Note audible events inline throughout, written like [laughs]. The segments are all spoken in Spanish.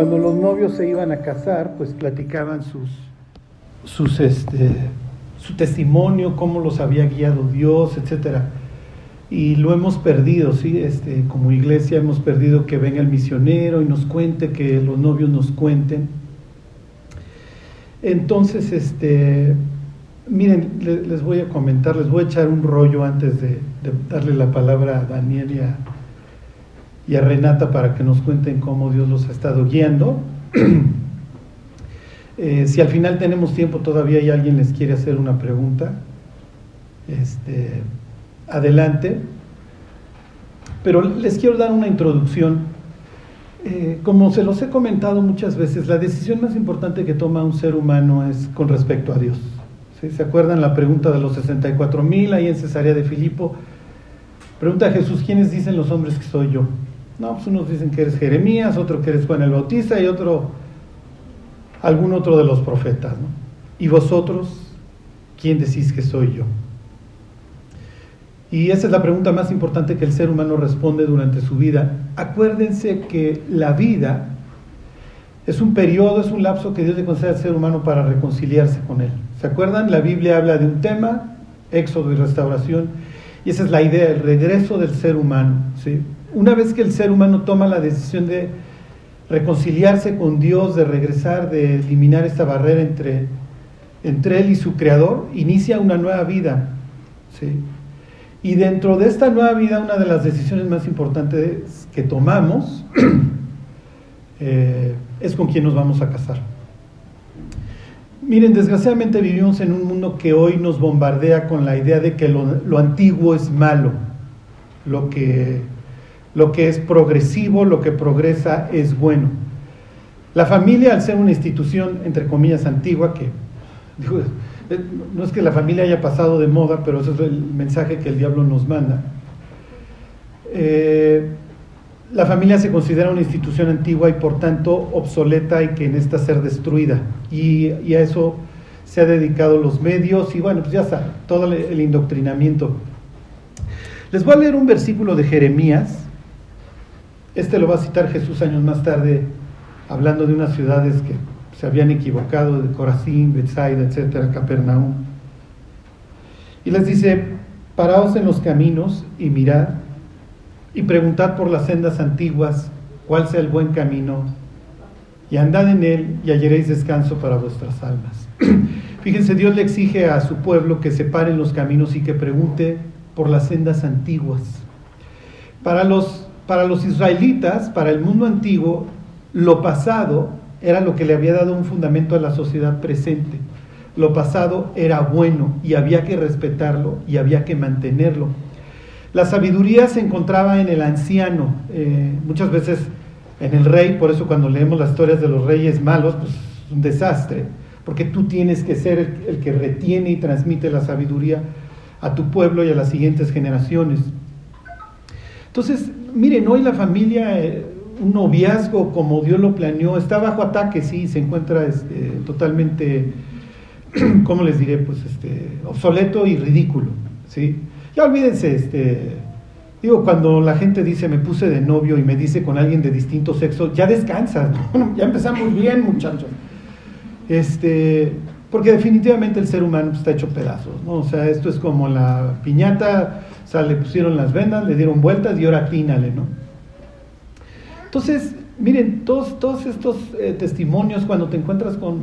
cuando los novios se iban a casar, pues platicaban sus, sus este, su testimonio, cómo los había guiado Dios, etcétera. Y lo hemos perdido, ¿sí? Este, como iglesia hemos perdido que venga el misionero y nos cuente, que los novios nos cuenten. Entonces, este, miren, les voy a comentar, les voy a echar un rollo antes de, darle la palabra a Daniel y a, y a Renata para que nos cuenten cómo Dios los ha estado guiando. [clears throat] Eh, si al final tenemos tiempo todavía y alguien les quiere hacer una pregunta, este, adelante. Pero les quiero dar una introducción. Eh, como se los he comentado muchas veces, la decisión más importante que toma un ser humano es con respecto a Dios. ¿Se acuerdan la pregunta de los 64 mil ahí en Cesarea de Filipo? Pregunta a Jesús, ¿quiénes dicen los hombres que soy yo? No, pues unos dicen que eres Jeremías, otro que eres Juan el Bautista y otro algún otro de los profetas. ¿Y vosotros quién decís que soy yo? Y esa es la pregunta más importante que el ser humano responde durante su vida. Acuérdense que la vida es un periodo, es un lapso que Dios le concede al ser humano para reconciliarse con Él. ¿Se acuerdan? La Biblia habla de un tema, éxodo y restauración, y esa es la idea, el regreso del ser humano. ¿sí? Una vez que el ser humano toma la decisión de reconciliarse con Dios, de regresar, de eliminar esta barrera entre, entre Él y su Creador, inicia una nueva vida. ¿sí? Y dentro de esta nueva vida, una de las decisiones más importantes que tomamos [clears throat] eh, es con quién nos vamos a casar. Miren, desgraciadamente vivimos en un mundo que hoy nos bombardea con la idea de que lo, lo antiguo es malo, lo que lo que es progresivo, lo que progresa es bueno. La familia, al ser una institución, entre comillas, antigua, que eh, no es que la familia haya pasado de moda, pero ese es el mensaje que el diablo nos manda. Eh, la familia se considera una institución antigua y por tanto obsoleta y que necesita ser destruida. Y, a eso se ha dedicado los medios y bueno, pues ya está, todo el indoctrinamiento. Les voy a leer un versículo de Jeremías, este lo va a citar Jesús años más tarde, hablando de unas ciudades que se habían equivocado, de Corazín, Bethsaida, etcétera, Capernaum. Y les dice: Paraos en los caminos y mirad, y preguntad por las sendas antiguas cuál sea el buen camino, y andad en él y hallaréis descanso para vuestras almas. [clears throat] Fíjense, Dios le exige a su pueblo que se pare en los caminos y que pregunte por las sendas antiguas. Para los para los israelitas, para el mundo antiguo, lo pasado era lo que le había dado un fundamento a la sociedad presente. Lo pasado era bueno y había que respetarlo y había que mantenerlo. La sabiduría se encontraba en el anciano, eh, muchas veces en el rey, por eso cuando leemos las historias de los reyes malos, pues es un desastre, porque tú tienes que ser el, el que retiene y transmite la sabiduría a tu pueblo y a las siguientes generaciones. Entonces, miren, hoy la familia, eh, un noviazgo como Dios lo planeó, está bajo ataque, sí, se encuentra este, totalmente, [clears throat] ¿cómo les diré? Pues este, obsoleto y ridículo, ¿sí? Ya olvídense, este, digo, cuando la gente dice me puse de novio y me dice con alguien de distinto sexo, ya descansas, [laughs] ya empezamos bien, muchachos. Este, porque definitivamente el ser humano está hecho pedazos, ¿no? O sea, esto es como la piñata o sea, le pusieron las vendas, le dieron vueltas y ahora tínale, ¿no? Entonces, miren, todos, todos estos eh, testimonios cuando te encuentras con,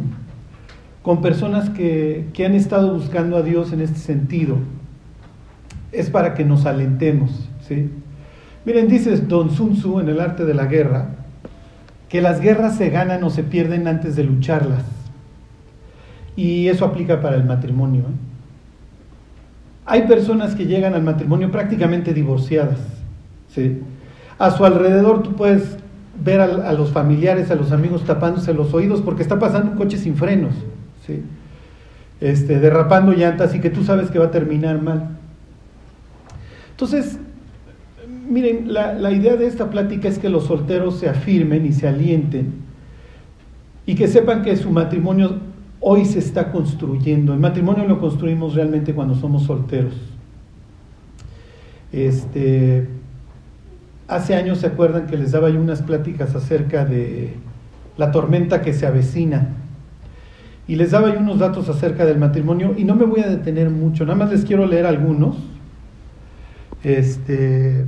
con personas que, que han estado buscando a Dios en este sentido, es para que nos alentemos, ¿sí? Miren, dice Don Sun Tzu en el arte de la guerra, que las guerras se ganan o se pierden antes de lucharlas. Y eso aplica para el matrimonio. ¿eh? Hay personas que llegan al matrimonio prácticamente divorciadas. A su alrededor tú puedes ver a, los familiares, a los amigos tapándose los oídos porque está pasando un coche sin frenos, este, derrapando llantas y que tú sabes que va a terminar mal. Entonces, miren, la, la idea de esta plática es que los solteros se afirmen y se alienten y que sepan que su matrimonio hoy se está construyendo. El matrimonio lo construimos realmente cuando somos solteros. Este, hace años se acuerdan que les daba yo unas pláticas acerca de la tormenta que se avecina. Y les daba yo unos datos acerca del matrimonio y no me voy a detener mucho, nada más les quiero leer algunos, este,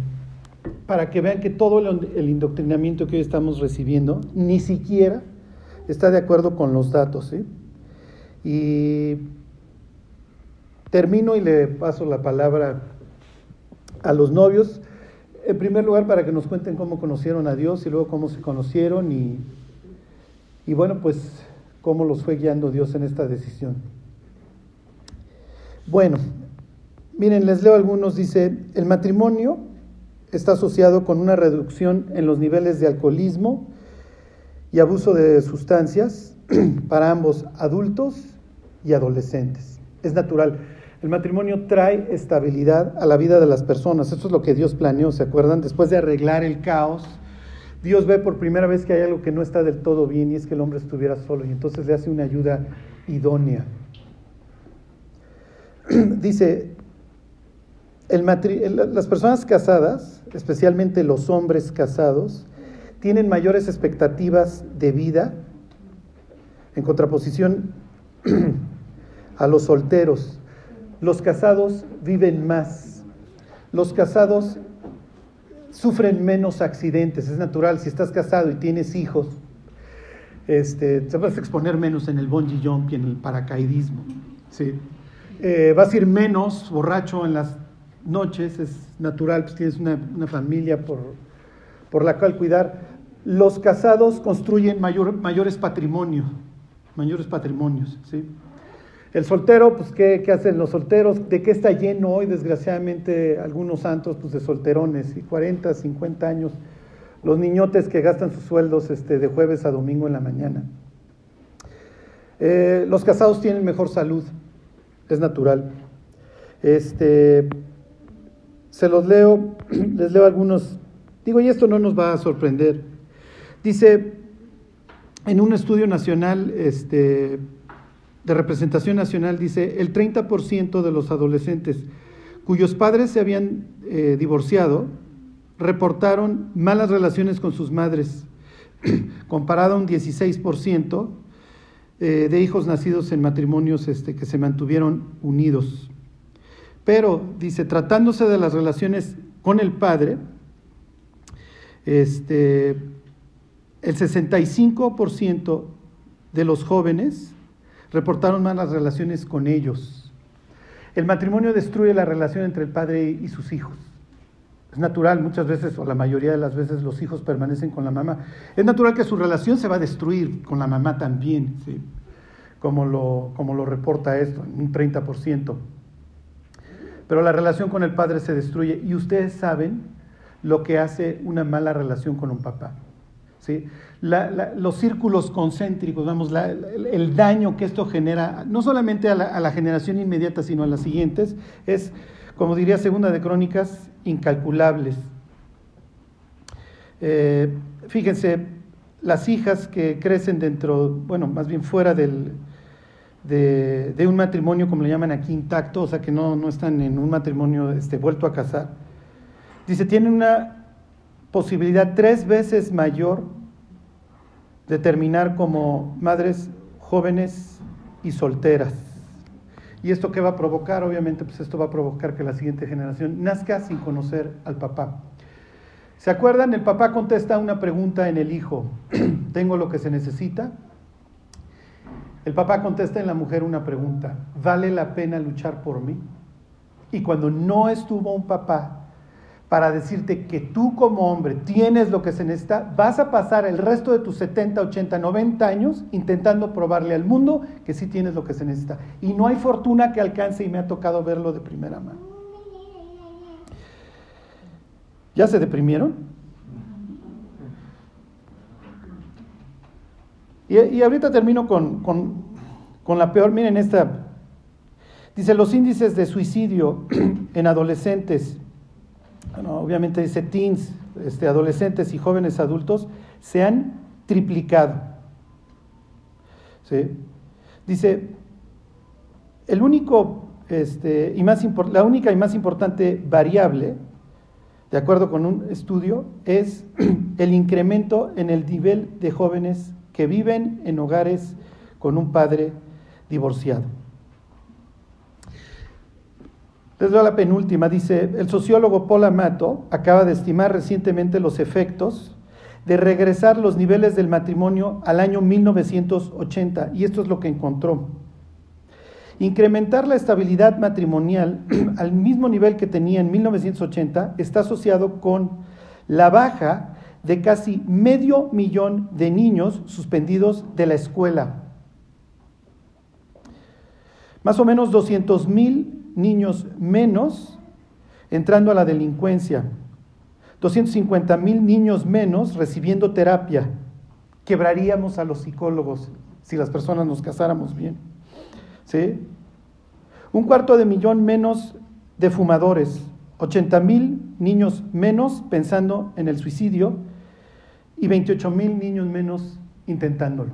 para que vean que todo el indoctrinamiento que hoy estamos recibiendo ni siquiera está de acuerdo con los datos. Y termino y le paso la palabra a los novios. En primer lugar, para que nos cuenten cómo conocieron a Dios y luego cómo se conocieron y, y bueno, pues cómo los fue guiando Dios en esta decisión. Bueno, miren, les leo algunos. Dice, el matrimonio está asociado con una reducción en los niveles de alcoholismo y abuso de sustancias [clears throat] para ambos adultos y adolescentes. Es natural. El matrimonio trae estabilidad a la vida de las personas. Eso es lo que Dios planeó, ¿se acuerdan? Después de arreglar el caos, Dios ve por primera vez que hay algo que no está del todo bien y es que el hombre estuviera solo y entonces le hace una ayuda idónea. [clears throat] Dice, las personas casadas, especialmente los hombres casados, tienen mayores expectativas de vida en contraposición [clears throat] a los solteros. Los casados viven más. Los casados sufren menos accidentes. Es natural, si estás casado y tienes hijos, este, te vas a exponer menos en el bungee jump y en el paracaidismo. ¿sí? Eh, vas a ir menos borracho en las noches, es natural, pues tienes una, familia por, por, la cual cuidar. Los casados construyen mayor, mayores patrimonios, mayores patrimonios, ¿sí? El soltero, pues, ¿qué, ¿qué, hacen los solteros? ¿De qué está lleno hoy, desgraciadamente, algunos santos, pues, de solterones, y 40, 50 años, los niñotes que gastan sus sueldos este, de jueves a domingo en la mañana. Eh, los casados tienen mejor salud, es natural. Este, se los leo, [clears throat] les leo algunos, digo, y esto no nos va a sorprender. Dice, en un estudio nacional, este, de representación nacional dice, el 30% de los adolescentes cuyos padres se habían eh, divorciado reportaron malas relaciones con sus madres, [clears throat] comparado a un 16% eh, de hijos nacidos en matrimonios este, que se mantuvieron unidos. Pero, dice, tratándose de las relaciones con el padre, este, el 65% de los jóvenes reportaron malas relaciones con ellos. El matrimonio destruye la relación entre el padre y sus hijos. Es natural, muchas veces, o la mayoría de las veces, los hijos permanecen con la mamá. Es natural que su relación se va a destruir con la mamá también, ¿sí? como, lo, como lo reporta esto, un 30%. Pero la relación con el padre se destruye y ustedes saben lo que hace una mala relación con un papá. Los círculos concéntricos, vamos, el, daño que esto genera, no solamente a la, generación inmediata, sino a las siguientes, es, como diría Segunda de Crónicas, incalculables. Eh, fíjense, las hijas que crecen dentro, bueno, más bien fuera del, de, un matrimonio, como le llaman aquí, intacto, o sea, que no, no están en un matrimonio este, vuelto a casar, dice, tienen una posibilidad tres veces mayor de terminar como madres jóvenes y solteras. ¿Y esto qué va a provocar? Obviamente, pues esto va a provocar que la siguiente generación nazca sin conocer al papá. ¿Se acuerdan? El papá contesta una pregunta en el hijo, [clears throat] ¿tengo lo que se necesita? El papá contesta en la mujer una pregunta, ¿vale la pena luchar por mí? Y cuando no estuvo un papá para decirte que tú como hombre tienes lo que se necesita, vas a pasar el resto de tus 70, 80, 90 años intentando probarle al mundo que sí tienes lo que se necesita. Y no hay fortuna que alcance y me ha tocado verlo de primera mano. ¿Ya se deprimieron? Y, ahorita termino con, con la peor, miren esta, dice los índices de suicidio [clears throat] en adolescentes obviamente dice teens, este, adolescentes y jóvenes adultos, se han triplicado. Dice, el único, este, y más la única y más importante variable, de acuerdo con un estudio, es [clears throat] el incremento en el nivel de jóvenes que viven en hogares con un padre divorciado. Les la penúltima. Dice, el sociólogo Paul Amato acaba de estimar recientemente los efectos de regresar los niveles del matrimonio al año 1980, y esto es lo que encontró. Incrementar la estabilidad matrimonial [clears throat] al mismo nivel que tenía en 1980 está asociado con la baja de casi medio millón de niños suspendidos de la escuela. Más o menos 200 mil niños menos entrando a la delincuencia. 250 mil niños menos recibiendo terapia. Quebraríamos a los psicólogos si las personas nos casáramos bien. ¿Sí? Un cuarto de millón menos de fumadores. 80 mil niños menos pensando en el suicidio y 28 mil niños menos intentándolo.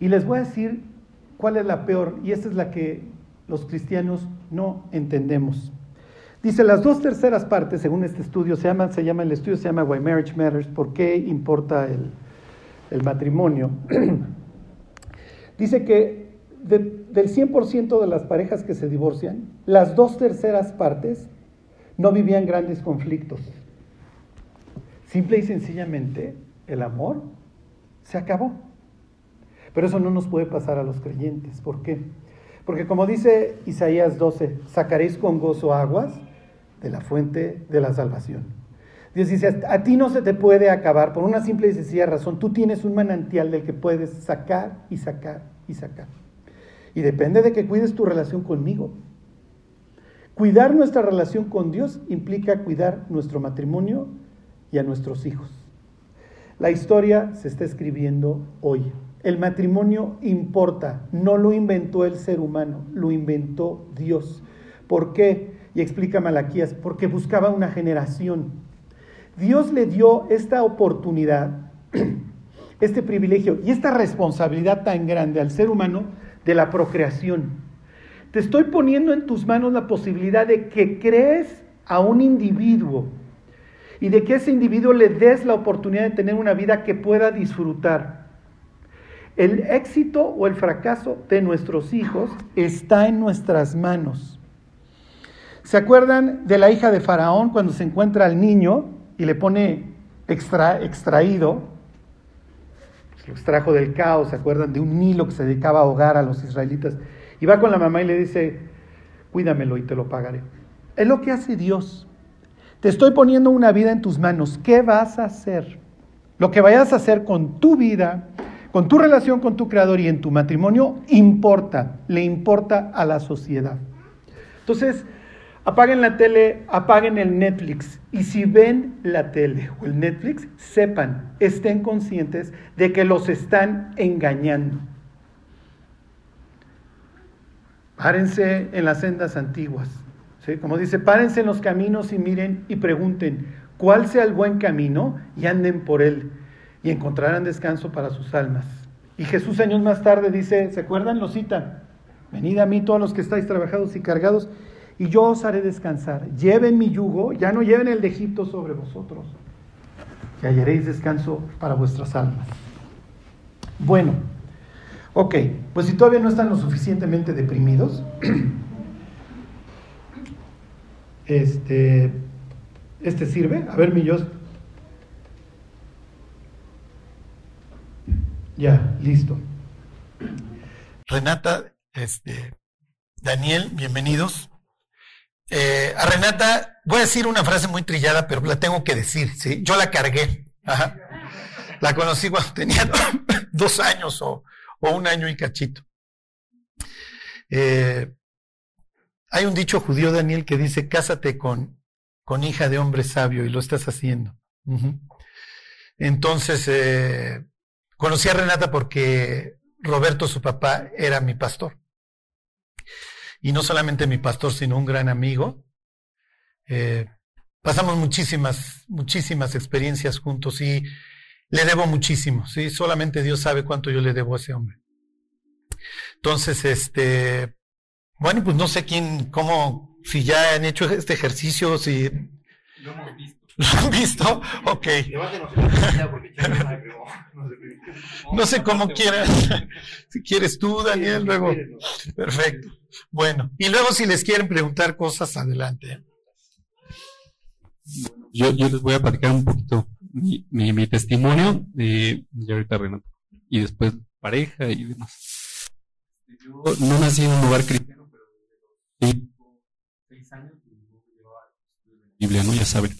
Y les voy a decir cuál es la peor, y esta es la que los cristianos no entendemos. Dice, las dos terceras partes, según este estudio, se llama, el estudio se llama Why Marriage Matters, ¿por qué importa el, el matrimonio? [clears throat] Dice que del 100% de las parejas que se divorcian, las dos terceras partes no vivían grandes conflictos. Simple y sencillamente, el amor se acabó. Pero eso no nos puede pasar a los creyentes. ¿Por qué? Porque como dice Isaías 12, sacaréis con gozo aguas de la fuente de la salvación. Dios dice, a ti no se te puede acabar por una simple y sencilla razón. Tú tienes un manantial del que puedes sacar y sacar y sacar. Y depende de que cuides tu relación conmigo. Cuidar nuestra relación con Dios implica cuidar nuestro matrimonio y a nuestros hijos. La historia se está escribiendo hoy. El matrimonio importa, no lo inventó el ser humano, lo inventó Dios. ¿Por qué? Y explica Malaquías, porque buscaba una generación. Dios le dio esta oportunidad, [clears throat] este privilegio y esta responsabilidad tan grande al ser humano de la procreación. Te estoy poniendo en tus manos la posibilidad de que crees a un individuo y de que ese individuo le des la oportunidad de tener una vida que pueda disfrutar. El éxito o el fracaso de nuestros hijos está en nuestras manos. ¿Se acuerdan de la hija de Faraón cuando se encuentra al niño y le pone extra, extraído? Lo extrajo del caos, ¿se acuerdan de un Nilo que se dedicaba a ahogar a los israelitas? Y va con la mamá y le dice, cuídamelo y te lo pagaré. Es lo que hace Dios. Te estoy poniendo una vida en tus manos. ¿Qué vas a hacer? Lo que vayas a hacer con tu vida, con tu relación con tu creador y en tu matrimonio, importa, le importa a la sociedad. Entonces, apaguen la tele, apaguen el Netflix. Y si ven la tele o el Netflix, sepan, estén conscientes de que los están engañando. Párense en las sendas antiguas. Como dice, párense en los caminos y miren y pregunten cuál sea el buen camino y anden por él y encontrarán descanso para sus almas. Y Jesús años más tarde dice, ¿se acuerdan? Lo cita, venid a mí todos los que estáis trabajados y cargados y yo os haré descansar. Lleven mi yugo, ya no lleven el de Egipto sobre vosotros, y hallaréis descanso para vuestras almas. Bueno, ok, pues si todavía no están lo suficientemente deprimidos, [clears throat] Este, este sirve. A ver, mi Dios. Ya, listo. Renata, este, Daniel, bienvenidos. Eh, a Renata, voy a decir una frase muy trillada, pero la tengo que decir, ¿sí? Yo la cargué. La conocí cuando tenía [laughs] dos años o, o un año y cachito. Eh, hay un dicho judío, Daniel, que dice, cásate con, con hija de hombre sabio, y lo estás haciendo. Entonces, eh, conocí a Renata porque Roberto, su papá, era mi pastor. Y no solamente mi pastor, sino un gran amigo. Eh, pasamos muchísimas, muchísimas experiencias juntos y le debo muchísimo, ¿sí? Solamente Dios sabe cuánto yo le debo a ese hombre. Entonces, este, bueno, pues no sé quién, cómo, si ya han hecho este ejercicio, si... Lo hemos visto. [laughs] ¿Lo han visto? Ok. No sé cómo quieras. Si quieres tú, Daniel, luego. Perfecto. Bueno, y luego si les quieren preguntar cosas, adelante. Yo, les voy a platicar un poquito mi, mi, testimonio, de y ahorita Renato, y después pareja y demás. Yo no nací en un lugar cristiano, pero desde seis años la Biblia, ¿no? Ya saben,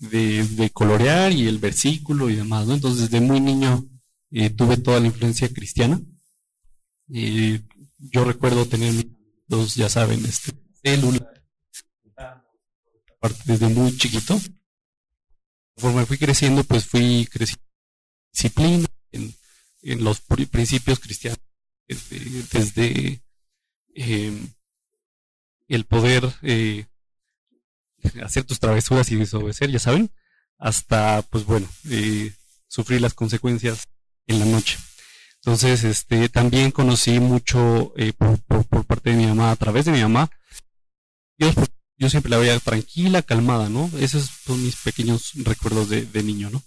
de, colorear y el versículo y demás, ¿no? Entonces, desde muy niño eh, tuve toda la influencia cristiana. Eh, yo recuerdo tener dos, ya saben, este, célula, desde muy chiquito. Conforme fui creciendo, pues fui creciendo disciplina en, en los principios cristianos, desde, em, el poder eh, [laughs] hacer tus travesuras y desobedecer, ya saben, hasta, pues bueno, eh, sufrir las consecuencias en la noche. Entonces, este, también conocí mucho eh, por, parte de mi mamá, a través de mi mamá. Dios, yo siempre la veía tranquila, calmada, ¿no? Esos son mis pequeños recuerdos de, de niño, ¿no?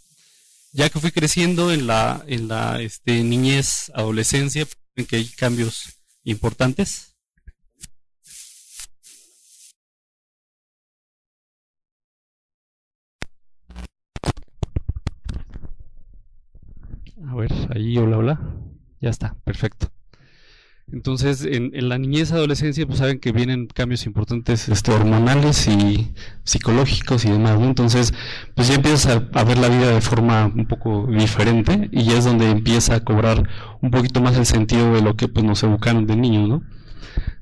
Ya que fui creciendo en la, en la este, niñez, adolescencia, en que hay cambios importantes, A ver, ahí, hola, hola. Ya está, perfecto. Entonces, en, la niñez adolescencia, pues saben que vienen cambios importantes este, hormonales y psicológicos y demás, ¿no? Entonces, pues ya empiezas a, ver la vida de forma un poco diferente y ya es donde empieza a cobrar un poquito más el sentido de lo que pues nos educaron de niños, ¿no?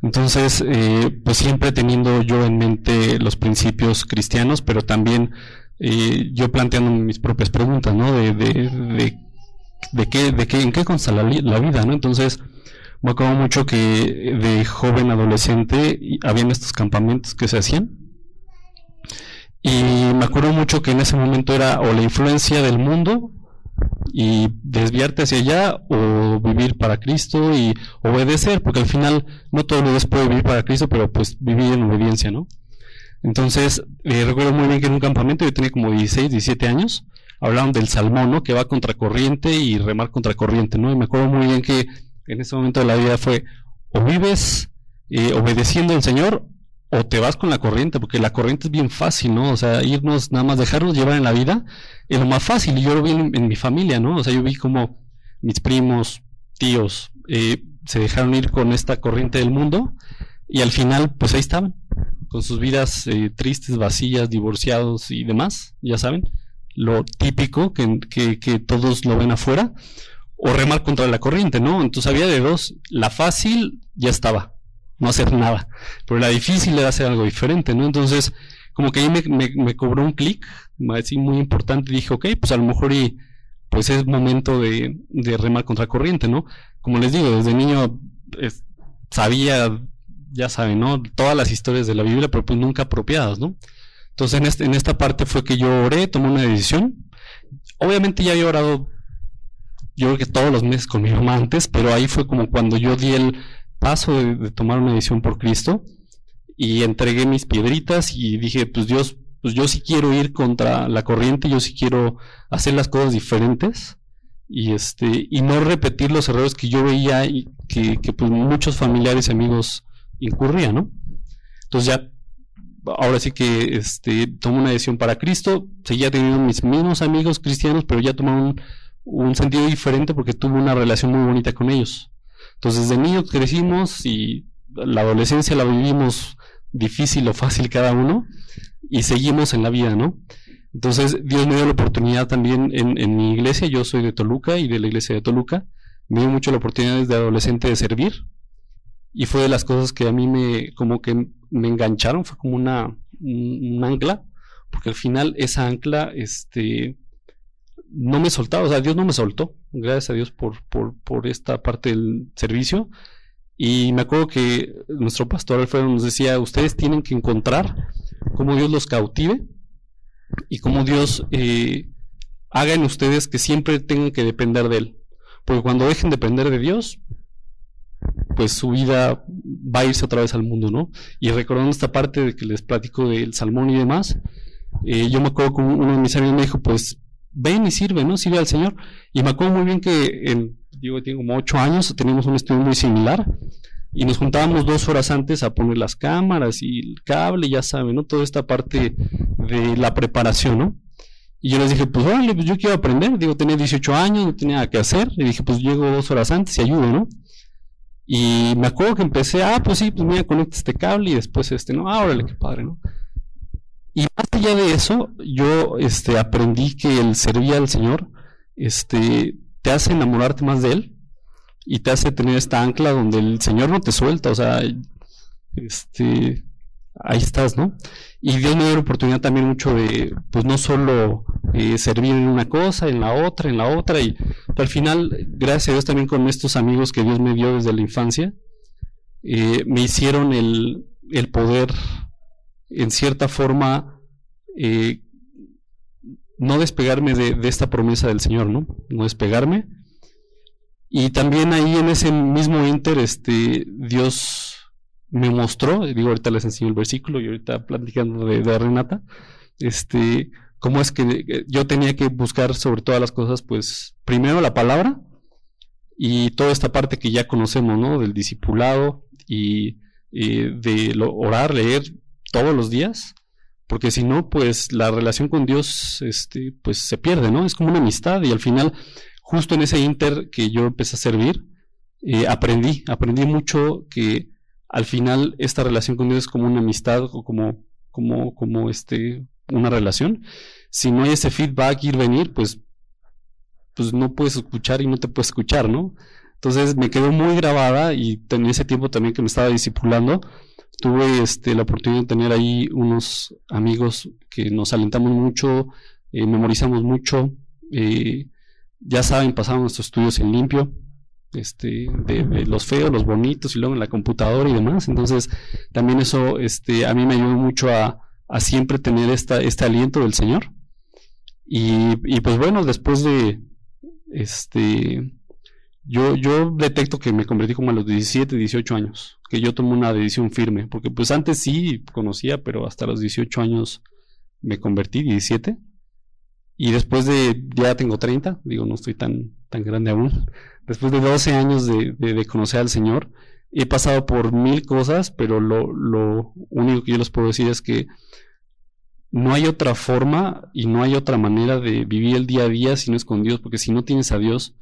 Entonces, eh, pues siempre teniendo yo en mente los principios cristianos, pero también eh, yo planteando mis propias preguntas, ¿no? De, de, de de qué, de qué, en qué consta la, vida, ¿no? Entonces, me acuerdo mucho que de joven adolescente habían estos campamentos que se hacían. Y me acuerdo mucho que en ese momento era o la influencia del mundo y desviarte hacia allá o vivir para Cristo y obedecer, porque al final no todo lo puede vivir para Cristo, pero pues vivir en obediencia, ¿no? Entonces, eh, recuerdo muy bien que en un campamento yo tenía como 16, 17 años, hablaban del salmón, ¿no? Que va contracorriente y remar contracorriente, ¿no? Y me acuerdo muy bien que en ese momento de la vida fue o vives eh, obedeciendo al Señor o te vas con la corriente, porque la corriente es bien fácil, ¿no? O sea, irnos, nada más dejarnos llevar en la vida es lo más fácil. Y yo lo vi en, mi familia, ¿no? O sea, yo vi como mis primos, tíos, eh, se dejaron ir con esta corriente del mundo y al final, pues ahí estaban, con sus vidas eh, tristes, vacías, divorciados y demás, ya saben lo típico que, que, todos lo ven afuera, o remar contra la corriente, ¿no? Entonces había de dos, la fácil ya estaba, no hacer nada, pero la difícil era hacer algo diferente, ¿no? Entonces, como que ahí me, me, cobró un clic, así muy importante, dije, ok, pues a lo mejor y pues es momento de, de remar contra corriente, ¿no? Como les digo, desde niño sabía, ya saben, ¿no? Todas las historias de la Biblia, pero pues nunca apropiadas, ¿no? Entonces en, este, en esta parte fue que yo oré, tomé una decisión. Obviamente ya había orado, yo creo que todos los meses con mi mamá antes, pero ahí fue como cuando yo di el paso de, tomar una decisión por Cristo y entregué mis piedritas y dije, pues Dios, pues yo sí quiero ir contra la corriente, yo sí quiero hacer las cosas diferentes y este y no repetir los errores que yo veía y que, que pues muchos familiares y amigos incurrían, ¿no? Entonces ya ahora sí que este, tomé una decisión para Cristo, seguía teniendo mis mismos amigos cristianos, pero ya tomé un, un sentido diferente porque tuve una relación muy bonita con ellos. Entonces, de niños crecimos y la adolescencia la vivimos difícil o fácil cada uno y seguimos en la vida, ¿no? Entonces, Dios me dio la oportunidad también en, en mi iglesia, yo soy de Toluca y de la iglesia de Toluca, me dio mucho la oportunidad desde adolescente de servir y fue de las cosas que a mí me, como que me engancharon, fue como una, un, ancla, porque al final esa ancla, este, no me soltaba, o sea, Dios no me soltó, gracias a Dios por, por, por esta parte del servicio. Y me acuerdo que nuestro pastor Alfredo nos decía, ustedes tienen que encontrar cómo Dios los cautive y cómo Dios eh, haga en ustedes que siempre tengan que depender de Él. Porque cuando dejen de depender de Dios, pues su vida va a irse otra vez al mundo, ¿no? Y recordando esta parte de que les platico del salmón y demás, eh, yo me acuerdo que uno de mis amigos me dijo, pues ven y sirve, ¿no? Sirve al Señor. Y me acuerdo muy bien que, en, digo, tengo como ocho años, teníamos un estudio muy similar y nos juntábamos dos horas antes a poner las cámaras y el cable, ya saben, ¿no? Toda esta parte de la preparación, ¿no? Y yo les dije, pues órale, pues yo quiero aprender. Digo, tenía 18 años, no tenía nada que hacer. Y dije, pues llego dos horas antes y ayudo, ¿no? Y me acuerdo que empecé, ah, pues sí, pues mira, conecta este cable y después este, ¿no? Ah, órale, qué padre, ¿no? Y más allá de eso, yo este, aprendí que el servir al Señor este, te hace enamorarte más de Él y te hace tener esta ancla donde el Señor no te suelta, o sea, este, ahí estás, ¿no? Y Dios me dio la oportunidad también mucho de, pues no solo eh, servir en una cosa, en la otra, en la otra, y al final, gracias a Dios también con estos amigos que Dios me dio desde la infancia, eh, me hicieron el, el poder en cierta forma, eh, no despegarme de, esta promesa del Señor, ¿no? No despegarme. Y también ahí en ese mismo inter, este, Dios me mostró, digo, ahorita les enseño el versículo y ahorita platicando de, Renata, este, cómo es que yo tenía que buscar sobre todas las cosas, pues, primero la palabra y toda esta parte que ya conocemos, ¿no? Del discipulado y, de orar, leer, todos los días, porque si no, pues la relación con Dios, este, pues se pierde, ¿no? Es como una amistad y al final, justo en ese inter que yo empecé a servir, eh, aprendí, aprendí mucho que al final esta relación con Dios es como una amistad o como, como, como este, una relación. Si no hay ese feedback, ir, venir, pues, pues no puedes escuchar y no te puedes escuchar, ¿no? Entonces me quedó muy grabada y en ese tiempo también que me estaba discipulando, tuve este, la oportunidad de tener ahí unos amigos que nos alentamos mucho, eh, memorizamos mucho, eh, ya saben, pasamos nuestros estudios en limpio, este, de, los feos, los bonitos y luego en la computadora y demás. Entonces, también eso este, a mí me ayudó mucho a, a siempre tener esta, este aliento del Señor. Y, y pues bueno, después de este yo, yo detecto que me convertí como a los 17, 18 años, que yo tomé una decisión firme, porque pues antes sí conocía, pero hasta los 18 años me convertí, 17. Y después de, ya tengo 30, digo, no estoy tan, tan grande aún. Después de 12 años de, conocer al Señor, he pasado por mil cosas, pero lo, único que yo les puedo decir es que no hay otra forma y no hay otra manera de vivir el día a día si no es con Dios, porque si no tienes a Dios,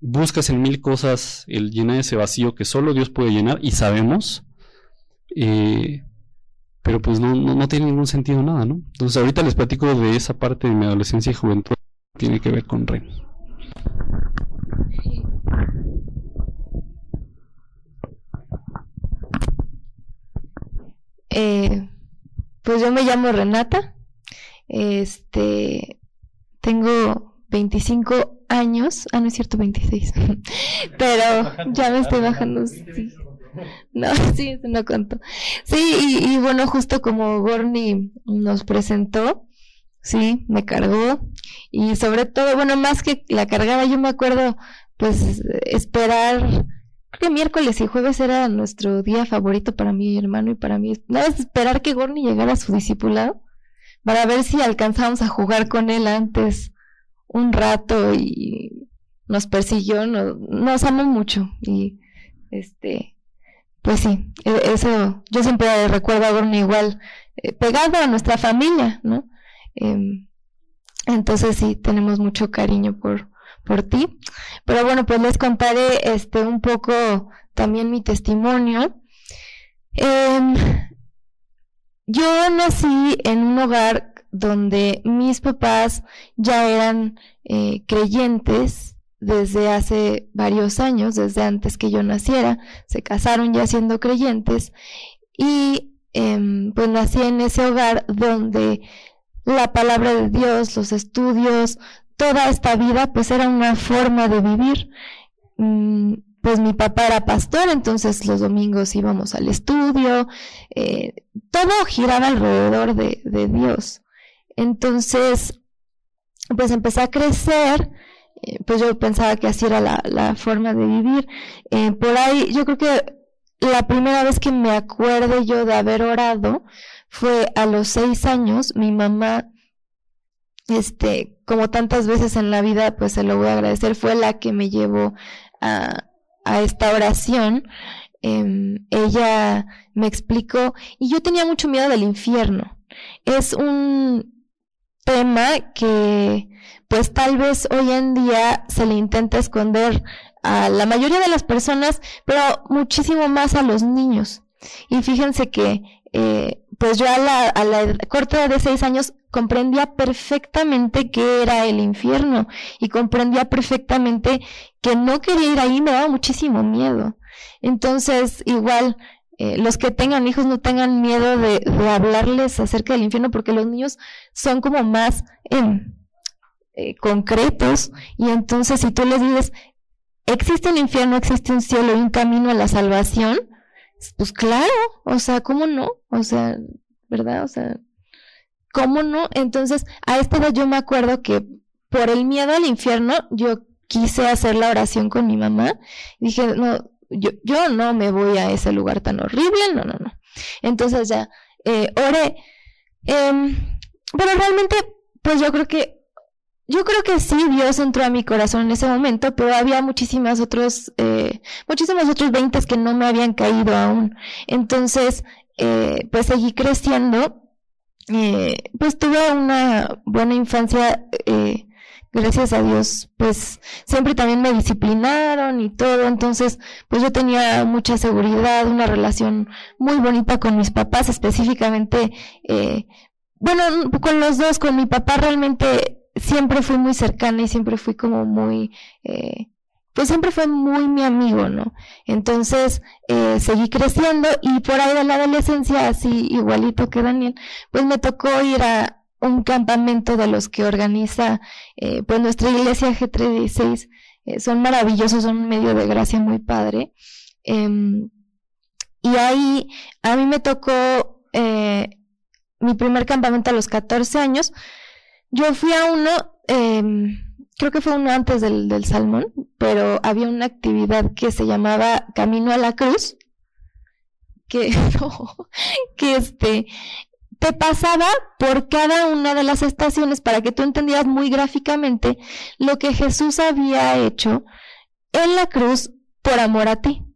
buscas en mil cosas el llenar ese vacío que solo Dios puede llenar y sabemos, eh, pero pues no, no, tiene ningún sentido nada, ¿no? Entonces ahorita les platico de esa parte de mi adolescencia y juventud que tiene que ver con Rey. Eh, pues yo me llamo Renata, este, tengo 25 años, ah, no es cierto, 26, [laughs] pero ya me estoy bajando, sí. No, [laughs] sí, no cuento. Sí, y, bueno, justo como Gorni nos presentó, sí, me cargó, y sobre todo, bueno, más que la cargaba, yo me acuerdo, pues, esperar, que miércoles y jueves era nuestro día favorito para mi hermano y para mí, nada más esperar que Gorni llegara a su discipulado, para ver si alcanzábamos a jugar con él antes un rato y nos persiguió, nos amó mucho y este, pues sí, e, eso yo siempre recuerdo a Gorni igual eh, pegado a nuestra familia, ¿no? Em, entonces sí, tenemos mucho cariño por, por ti. Pero bueno, pues les contaré este un poco también mi testimonio. Em, yo nací en un hogar donde mis papás ya eran eh, creyentes desde hace varios años, desde antes que yo naciera, se casaron ya siendo creyentes y em, pues nací en ese hogar donde la palabra de Dios, los estudios, toda esta vida pues era una forma de vivir. Mm, pues mi papá era pastor, entonces los domingos íbamos al estudio, eh, todo giraba alrededor de, de Dios. Entonces, pues empecé a crecer, eh, pues yo pensaba que así era la, forma de vivir. Eh, por ahí, yo creo que la primera vez que me acuerdo yo de haber orado fue a los seis años, mi mamá, este, como tantas veces en la vida, pues se lo voy a agradecer, fue la que me llevó a, a esta oración. Em, ella me explicó, y yo tenía mucho miedo del infierno. Es un tema que, pues tal vez hoy en día se le intenta esconder a la mayoría de las personas, pero muchísimo más a los niños. Y fíjense que, eh, pues yo a la, a la corta edad de seis años comprendía perfectamente qué era el infierno y comprendía perfectamente que no quería ir ahí, me daba muchísimo miedo. Entonces, igual, eh, los que tengan hijos no tengan miedo de, de, hablarles acerca del infierno porque los niños son como más em, eh, concretos y entonces si tú les dices, existe un infierno, existe un cielo y un camino a la salvación, pues claro, o sea, ¿cómo no? O sea, ¿verdad? O sea, ¿cómo no? Entonces, a esta edad yo me acuerdo que por el miedo al infierno, yo quise hacer la oración con mi mamá. dije, no, yo, yo no me voy a ese lugar tan horrible, no, no, no. Entonces ya, eh, oré. Eh, pero realmente, pues yo creo que yo creo que sí, Dios entró a mi corazón en ese momento, pero había muchísimas otros, eh, muchísimos otros veintes que no me habían caído aún. Entonces, eh, pues seguí creciendo. Eh, pues tuve una buena infancia, eh, gracias a Dios, pues siempre también me disciplinaron y todo, entonces pues yo tenía mucha seguridad, una relación muy bonita con mis papás, específicamente, eh, bueno, con los dos, con mi papá realmente siempre fui muy cercana y siempre fui como muy, eh, pues siempre fue muy mi amigo, ¿no? Entonces eh, seguí creciendo y por ahí de la adolescencia, así igualito que Daniel, pues me tocó ir a un campamento de los que organiza eh, pues nuestra iglesia G36. Eh, son maravillosos, son un medio de gracia muy padre. Em, y ahí a mí me tocó mi primer campamento a los 14 años yo fui a uno, eh, creo que fue uno antes del, del Salmón, pero había una actividad que se llamaba Camino a la Cruz, que, [laughs] que este, te pasaba por cada una de las estaciones para que tú entendieras muy gráficamente lo que Jesús había hecho en la cruz por amor a ti.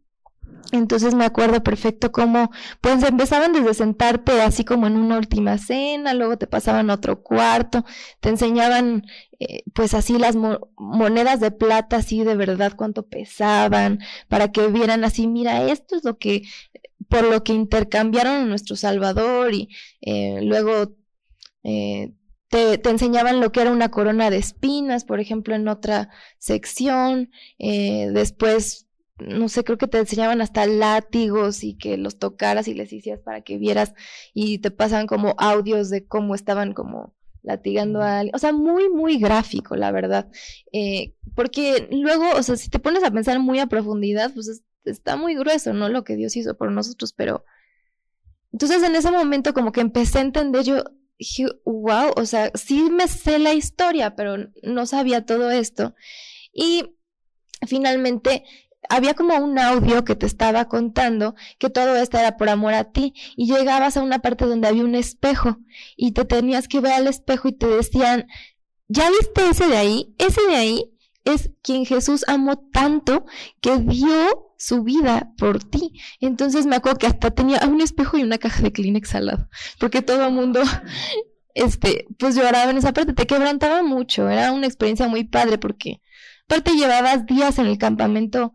Entonces me acuerdo perfecto cómo, pues empezaban desde sentarte así como en una última cena, luego te pasaban a otro cuarto, te enseñaban eh, pues así las monedas de plata, así de verdad cuánto pesaban, para que vieran así, mira, esto es lo que, por lo que intercambiaron a nuestro Salvador y eh, luego eh, te, te, enseñaban lo que era una corona de espinas, por ejemplo, en otra sección, eh, después no sé, creo que te enseñaban hasta látigos y que los tocaras y les hicieras para que vieras y te pasaban como audios de cómo estaban como latigando a alguien. O sea, muy, muy gráfico, la verdad. Eh, porque luego, o sea, si te pones a pensar muy a profundidad, pues está muy grueso, ¿no? Lo que Dios hizo por nosotros, pero... Entonces en ese momento como que empecé a entender, yo dije, wow, o sea, sí me sé la historia, pero no sabía todo esto. Y finalmente había como un audio que te estaba contando que todo esto era por amor a ti y llegabas a una parte donde había un espejo y te tenías que ver al espejo y te decían, ¿ya viste ese de ahí? Ese de ahí es quien Jesús amó tanto que dio su vida por ti. Entonces me acuerdo que hasta tenía un espejo y una caja de Kleenex al lado, porque todo el mundo, [laughs] este, pues lloraba en esa parte, te quebrantaba mucho, era una experiencia muy padre porque aparte llevabas días en el campamento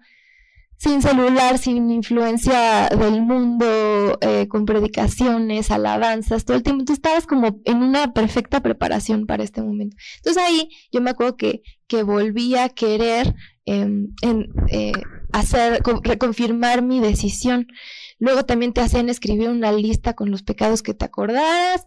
sin celular, sin influencia del mundo, eh, con predicaciones, alabanzas, todo el tiempo. Tú estabas como en una perfecta preparación para este momento. Entonces ahí yo me acuerdo que, que volví a querer em, eh, hacer, reconfirmar mi decisión. Luego también te hacían escribir una lista con los pecados que te acordaras,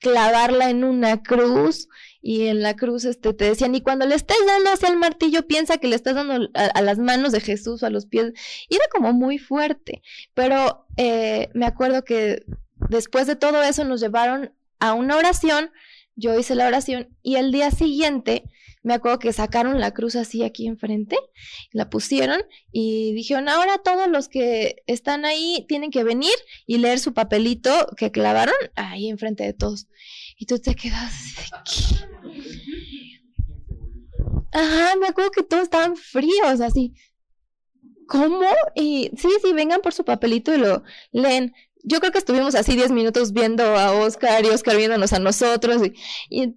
clavarla en una cruz y en la cruz este, te decían, y cuando le estés dando hacia el martillo, piensa que le estás dando a, las manos de Jesús o a los pies. Y era como muy fuerte, pero eh, me acuerdo que después de todo eso nos llevaron a una oración yo hice la oración y el día siguiente me acuerdo que sacaron la cruz así aquí enfrente, la pusieron y dijeron, ahora todos los que están ahí tienen que venir y leer su papelito que clavaron ahí enfrente de todos. Y tú te quedas así Ajá, me acuerdo que todos estaban fríos, así. ¿Cómo? Y sí, sí, vengan por su papelito y lo leen. Yo creo que estuvimos así 10 minutos viendo a Oscar y Oscar viéndonos a nosotros y, y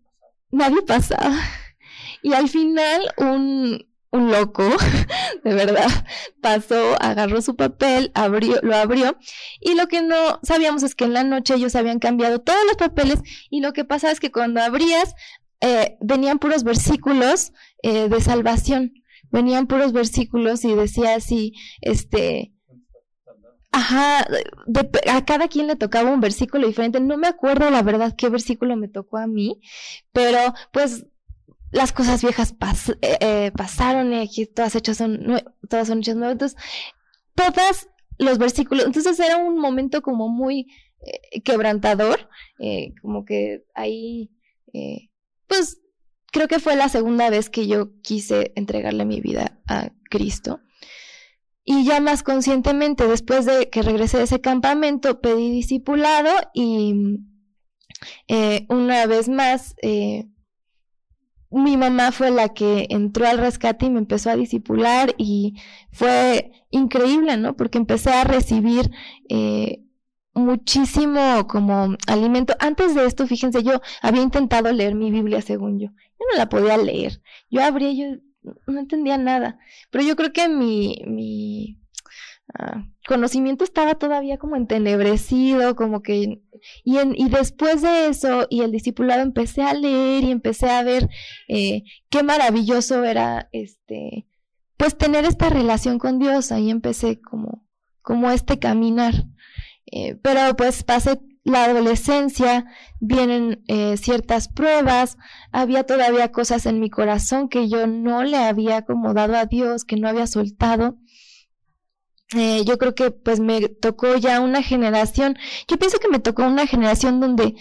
nadie pasaba. Y al final un, un loco, [laughs] de verdad, pasó, agarró su papel, abrió, lo abrió, y lo que no sabíamos es que en la noche ellos habían cambiado todos los papeles, y lo que pasa es que cuando abrías, eh, venían puros versículos eh, de salvación, venían puros versículos y decía así, este, Ajá, a cada quien le tocaba un versículo diferente. No me acuerdo la verdad qué versículo me tocó a mí, pero pues las cosas viejas eh, eh, pasaron y aquí todas hechas son todas son hechas nuevas. Entonces, todos los versículos, entonces era un momento como muy eh, quebrantador, como que ahí, pues creo que fue la segunda vez que yo quise entregarle mi vida a Cristo. Y ya más conscientemente, después de que regresé de ese campamento, pedí discipulado y una vez más mi mamá fue la que entró al rescate y me empezó a disipular y fue increíble, ¿no? Porque empecé a recibir eh, muchísimo como alimento. Antes de esto, fíjense, yo había intentado leer mi Biblia según yo. Yo no la podía leer. Yo abría, yo no entendía nada. Pero yo creo que mi, mi ah, conocimiento estaba todavía como entenebrecido, como que y, en, y después de eso y el discipulado empecé a leer y empecé a ver eh, qué maravilloso era este, pues tener esta relación con Dios. Ahí empecé como, como este caminar. Eh, pero pues pasé la adolescencia, vienen eh, ciertas pruebas, había todavía cosas en mi corazón que yo no le había acomodado a Dios, que no había soltado. Eh, yo creo que pues me tocó ya una generación, yo pienso que me tocó una generación donde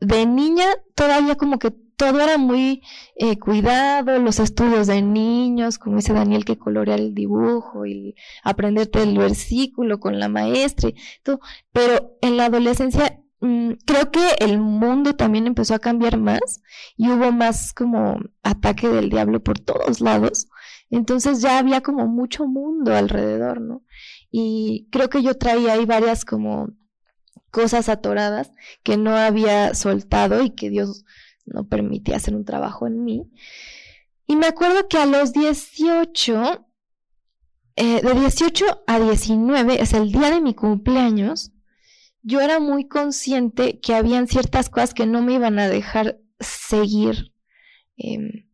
de niña todavía como que todo era muy eh, cuidado, los estudios de niños, como dice Daniel, que colorear el dibujo y aprenderte el versículo con la maestra todo. Pero en la adolescencia mm, creo que el mundo también empezó a cambiar más y hubo más como ataque del diablo por todos lados. Entonces ya había como mucho mundo alrededor, ¿no? Y creo que yo traía ahí varias como cosas atoradas que no había soltado y que Dios no permitía hacer un trabajo en mí. Y me acuerdo que a los 18, eh, de 18 a 19, es el día de mi cumpleaños, yo era muy consciente que habían ciertas cosas que no me iban a dejar seguir em,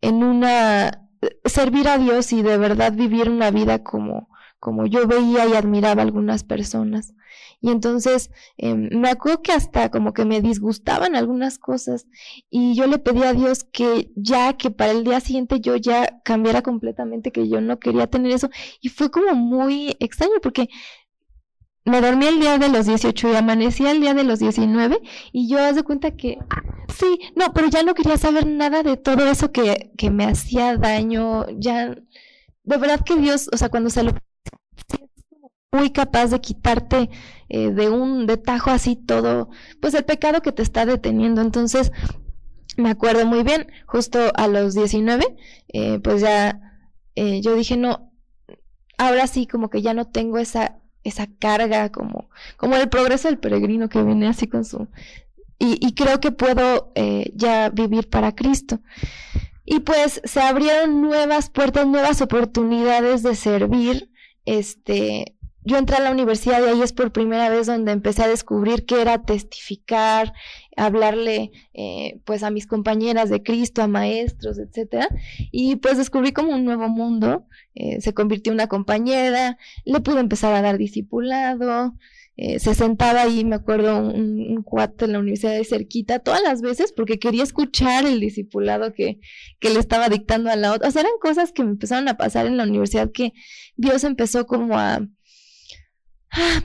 en una servir a Dios y de verdad vivir una vida como, como yo veía y admiraba a algunas personas. Y entonces em, me acuerdo que hasta como que me disgustaban algunas cosas y yo le pedí a Dios que ya, que para el día siguiente yo ya cambiara completamente, que yo no quería tener eso. Y fue como muy extraño porque me dormí el día de los 18 y amanecí el día de los 19 y yo haz cuenta que sí, no, pero ya no quería saber nada de todo eso que, que me hacía daño, ya, de verdad que Dios, o sea, cuando se lo muy capaz de quitarte eh, de un de tajo así todo, pues el pecado que te está deteniendo. Entonces, me acuerdo muy bien, justo a los 19, eh, pues ya eh, yo dije, no, ahora sí como que ya no tengo esa esa carga, como, como el progreso del peregrino que viene así con su... Y, y creo que puedo ya vivir para Cristo. Y pues se abrieron nuevas puertas, nuevas oportunidades de servir. Este, yo entré a la universidad y ahí es por primera vez donde empecé a descubrir qué era testificar, hablarle eh, pues a mis compañeras de Cristo, a maestros, etcétera, y pues descubrí como un nuevo mundo, eh, se convirtió en una compañera, le pude empezar a dar discipulado, eh, se sentaba ahí, me acuerdo, un, un, cuate en la universidad de cerquita, todas las veces, porque quería escuchar el discipulado que, que le estaba dictando a la otra. O sea, eran cosas que me empezaron a pasar en la universidad que Dios empezó como a,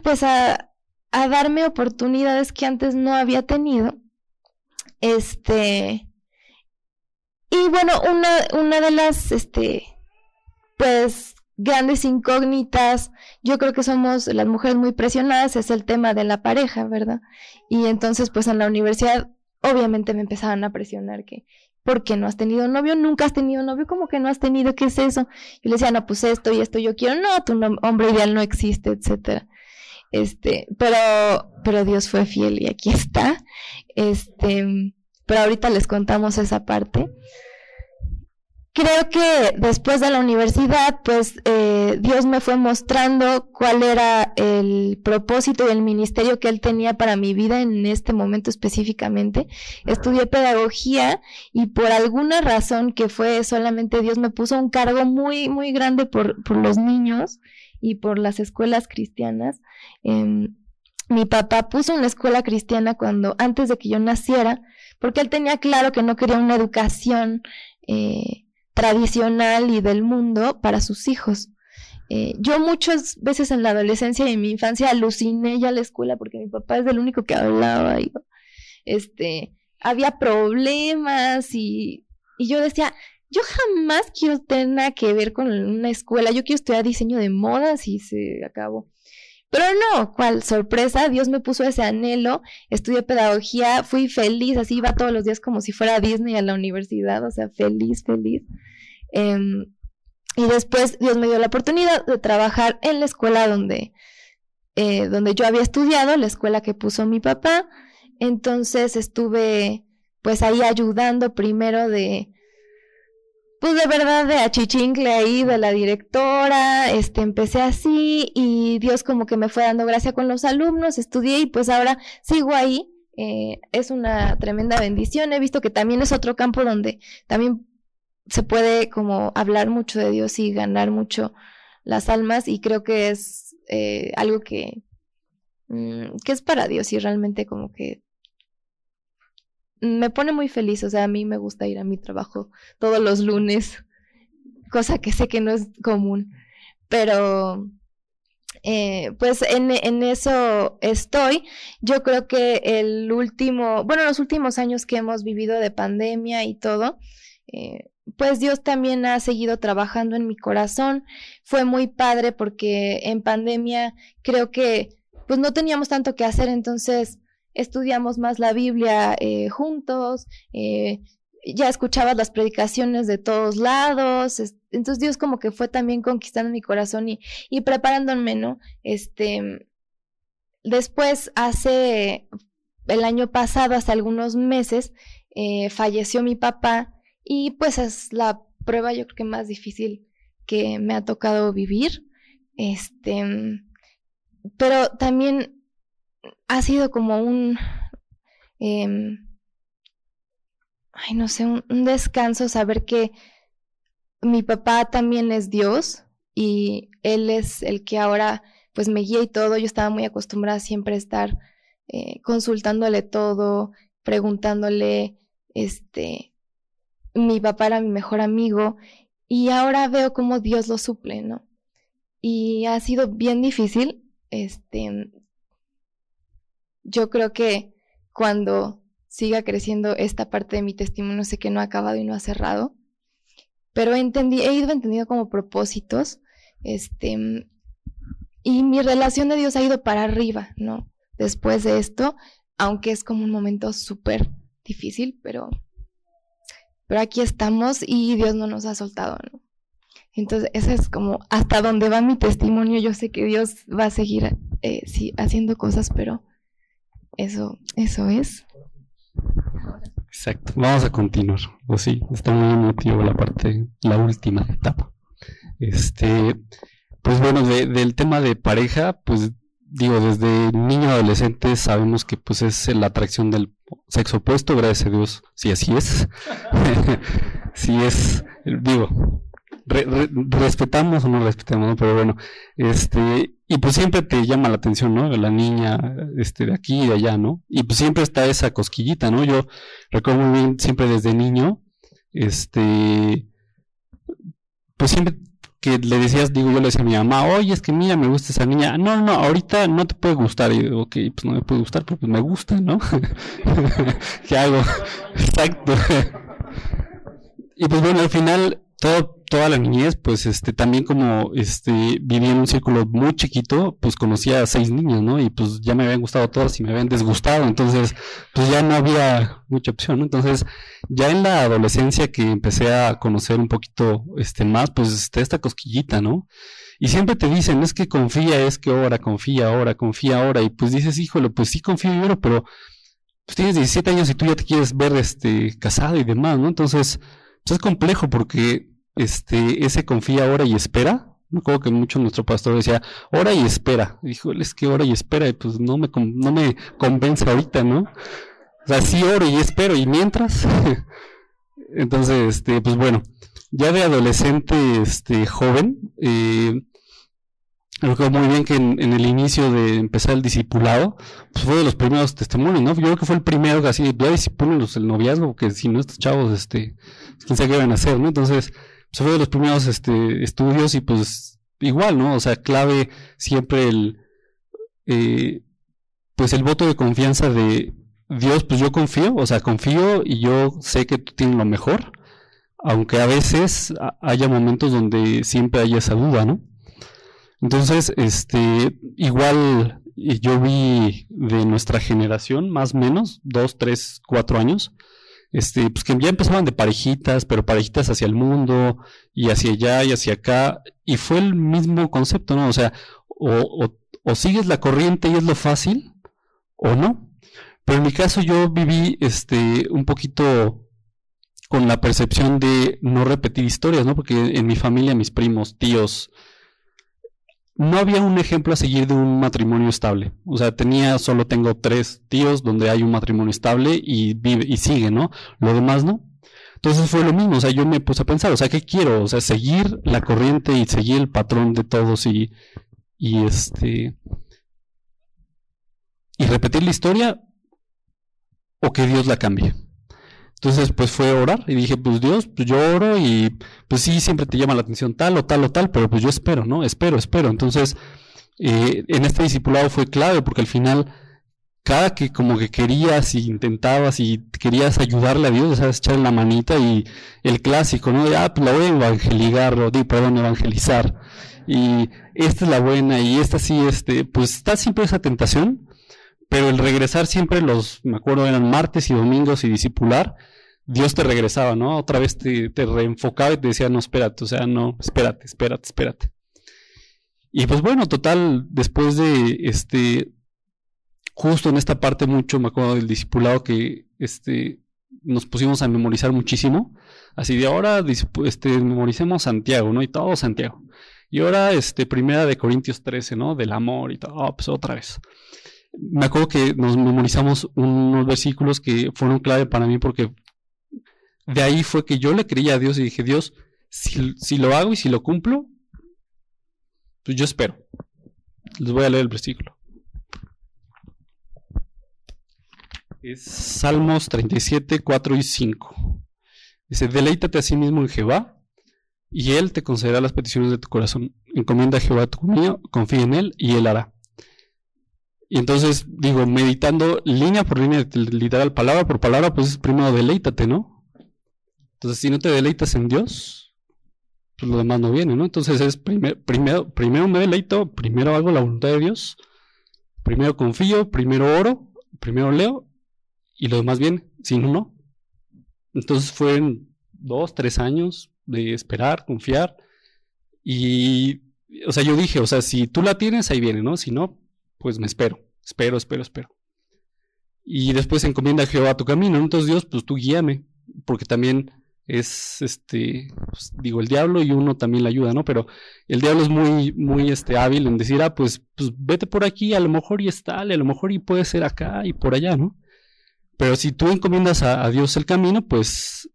pues a, a darme oportunidades que antes no había tenido. Este, y bueno, una, una de las, este, pues, grandes incógnitas, yo creo que somos las mujeres muy presionadas, es el tema de la pareja, ¿verdad? Y entonces, pues en la universidad, obviamente me empezaban a presionar que, ¿por qué no has tenido novio? Nunca has tenido novio, ¿cómo que no has tenido? ¿Qué es eso? Y le decía, no, pues esto y esto yo quiero, no, tu hombre ideal no existe, etcétera. Este, pero, pero Dios fue fiel y aquí está. Este, pero ahorita les contamos esa parte. Creo que después de la universidad, pues eh, Dios me fue mostrando cuál era el propósito y el ministerio que Él tenía para mi vida en este momento específicamente. Estudié pedagogía y por alguna razón que fue solamente Dios me puso un cargo muy, muy grande por, por los niños y por las escuelas cristianas. Em, mi papá puso una escuela cristiana cuando, antes de que yo naciera, porque él tenía claro que no quería una educación eh, tradicional y del mundo para sus hijos. Eh, yo muchas veces en la adolescencia y en mi infancia aluciné ya la escuela porque mi papá es el único que hablaba y este había problemas y, y yo decía, yo jamás quiero tener nada que ver con una escuela, yo quiero estudiar diseño de modas y se acabó. Pero no, cuál sorpresa, Dios me puso ese anhelo, estudié pedagogía, fui feliz, así iba todos los días como si fuera a Disney a la universidad, o sea, feliz, feliz. Em, y después Dios me dio la oportunidad de trabajar en la escuela donde, eh, donde yo había estudiado, la escuela que puso mi papá. Entonces estuve pues ahí ayudando primero de, pues de verdad de achichincle ahí de la directora, este, empecé así y Dios como que me fue dando gracia con los alumnos, estudié y pues ahora sigo ahí. Eh, es una tremenda bendición. He visto que también es otro campo donde también se puede como hablar mucho de Dios y ganar mucho las almas y creo que es eh, algo que, mm, que es para Dios y realmente como que me pone muy feliz, o sea, a mí me gusta ir a mi trabajo todos los lunes, cosa que sé que no es común, pero eh, pues en, en, eso estoy. Yo creo que el último, bueno, los últimos años que hemos vivido de pandemia y todo, eh, pues Dios también ha seguido trabajando en mi corazón. Fue muy padre porque en pandemia creo que pues no teníamos tanto que hacer, entonces estudiamos más la Biblia eh, juntos, eh, ya escuchabas las predicaciones de todos lados, entonces Dios como que fue también conquistando mi corazón y, y preparándome, ¿no? Este, después, hace el año pasado, hace algunos meses, eh, falleció mi papá y pues es la prueba yo creo que más difícil que me ha tocado vivir, este, pero también ha sido como un, em, ay, no sé, un, descanso saber que mi papá también es Dios y Él es el que ahora pues me guía y todo. Yo estaba muy acostumbrada siempre a estar eh, consultándole todo, preguntándole, este, mi papá era mi mejor amigo y ahora veo cómo Dios lo suple, ¿no? Y ha sido bien difícil, este, yo creo que cuando siga creciendo esta parte de mi testimonio, sé que no ha acabado y no ha cerrado, pero he ido entendiendo como propósitos, este, y mi relación de Dios ha ido para arriba, ¿no? Después de esto, aunque es como un momento súper difícil, pero, pero aquí estamos y Dios no nos ha soltado, ¿no? Entonces, ese es como hasta donde va mi testimonio. Yo sé que Dios va a seguir eh, sí, haciendo cosas, pero eso, eso es. Exacto. Vamos a continuar. O sí, está muy emotivo la parte, la última etapa. Este, pues bueno, del tema de pareja, pues digo, desde niño adolescente sabemos que pues es la atracción del sexo opuesto, gracias a Dios, sí así es. [laughs] sí es, digo, respetamos o no respetamos, pero bueno, este, y pues siempre te llama la atención, ¿no? La niña, este, de aquí y de allá, ¿no? Y pues siempre está esa cosquillita, ¿no? Yo recuerdo muy bien, siempre desde niño, este, pues siempre que le decías, digo, yo le decía a mi mamá, oye, es que mira, me gusta esa niña. No, no, ahorita no te puede gustar. Y digo, ok, pues no me puede gustar, pero pues me gusta, ¿no? [laughs] ¿Qué hago? [laughs] Exacto. [laughs] y pues bueno, al final, todo, toda la niñez, pues este, también como este, viví en un círculo muy chiquito, pues conocía a seis niños, ¿no? Y pues ya me habían gustado todas y me habían desgustado. Entonces, pues ya no había mucha opción, ¿no? Entonces, ya en la adolescencia que empecé a conocer un poquito este, más, pues está esta cosquillita, ¿no? Y siempre te dicen, es que confía, es que ahora, confía ahora, confía ahora. Y pues dices, híjole, pues sí confío yo, pero pues tienes 17 años y tú ya te quieres ver este, casado y demás, ¿no? Entonces, pues es complejo porque este, ese confía ahora y espera. Me acuerdo que mucho nuestro pastor decía, ora y espera. Dijo, es que ora y espera, y pues no me, no me convence ahorita, ¿no? O sea, sí oro y espero, y mientras. [laughs] Entonces, este, pues bueno, ya de adolescente, este, joven, eh, recuerdo muy bien que en, el inicio de empezar el discipulado, pues fue de los primeros testimonios, ¿no? Yo creo que fúe el primero que así, ya disipúlenlos el noviazgo, que si no estos chavos, este, quién sabe qué van a hacer, ¿no? Entonces, pues fue de los primeros, este, estudios y pues igual, ¿no? O sea, clave siempre el, eh, pues el voto de confianza de, Dios, pues yo confío, o sea, confío y yo sé que tú tienes lo mejor, aunque a veces haya momentos donde siempre haya esa duda, ¿no? Entonces, este, igual yo vi de nuestra generación, más o menos, dos, tres, cuatro años, este, pues que ya empezaban de parejitas, pero parejitas hacia el mundo y hacia allá y hacia acá, y fue el mismo concepto, ¿no? O sea, o, o, o sigues la corriente y es lo fácil, o no. Pero en mi caso yo viví este un poquito con la percepción de no repetir historias, ¿no? Porque en mi familia, mis primos, tíos, no había un ejemplo a seguir de un matrimonio estable. O sea, tenía, solo tengo tres tíos donde hay un matrimonio estable y vive y sigue, ¿no? Lo demás no. Entonces fue lo mismo, o sea, yo me puse a pensar, o sea, ¿qué quiero? O sea, seguir la corriente y seguir el patrón de todos y, y este, y repetir la historia o que Dios la cambie. Entonces, pues fue orar y dije, pues Dios, pues yo oro y pues sí, siempre te llama la atención tal o tal o tal, pero pues yo espero, ¿no? Espero, espero. Entonces, eh, en este discipulado fue clave porque al final, cada que como que querías y intentabas y querías ayudarle a Dios, sabes, echarle la manita y el clásico, ¿no? De, ah, pues la voy a evangelizar, o perdón, evangelizar. Y esta es la buena y esta sí, este, pues está siempre esa tentación pero el regresar siempre los, me acuerdo, eran martes y domingos y discipular, Dios te regresaba, ¿no? Otra vez te, reenfocaba y te decía, no, espérate, o sea, no, espérate, espérate, espérate. Y pues bueno, total, después de este, justo en esta parte mucho, me acuerdo del discipulado que este, nos pusimos a memorizar muchísimo, así de ahora este, memoricemos Santiago, ¿no? Y todo Santiago. Y ahora, este, primera de Corintios 13, ¿no? Del amor y todo, pues otra vez me acuerdo que nos memorizamos unos versículos que fueron clave para mí porque de ahí fue que yo le creía a Dios y dije, Dios, si, lo hago y si lo cumplo, pues yo espero. Les voy a leer el versículo. Es Salmos 37, 4 y 5. Dice, deleítate a sí mismo en Jehová, y Él te concederá las peticiones de tu corazón. Encomienda a Jehová tu mío, confía en Él, y Él hará. Y entonces, digo, meditando línea por línea, literal, palabra por palabra, pues primero deleítate, ¿no? Entonces, si no te deleitas en Dios, pues lo demás no viene, ¿no? Entonces es primero, primero me deleito, primero hago la voluntad de Dios, primero confío, primero oro, primero leo, y lo demás viene, si no, no. Entonces fueron dos, tres años de esperar, confiar, y, o sea, yo dije, o sea, si tú la tienes, ahí viene, ¿no? Si no, pues me espero, espero, espero, espero. Y después encomienda a Jehová tu camino. Entonces Dios, pues tú guíame, porque también es, este, pues, digo, el diablo y uno también le ayuda, ¿no? Pero el diablo es muy, muy, este, hábil en decir, ah, pues, pues vete por aquí, a lo mejor y está, a lo mejor y puede ser acá y por allá, ¿no? Pero si tú encomiendas a, Dios el camino, pues,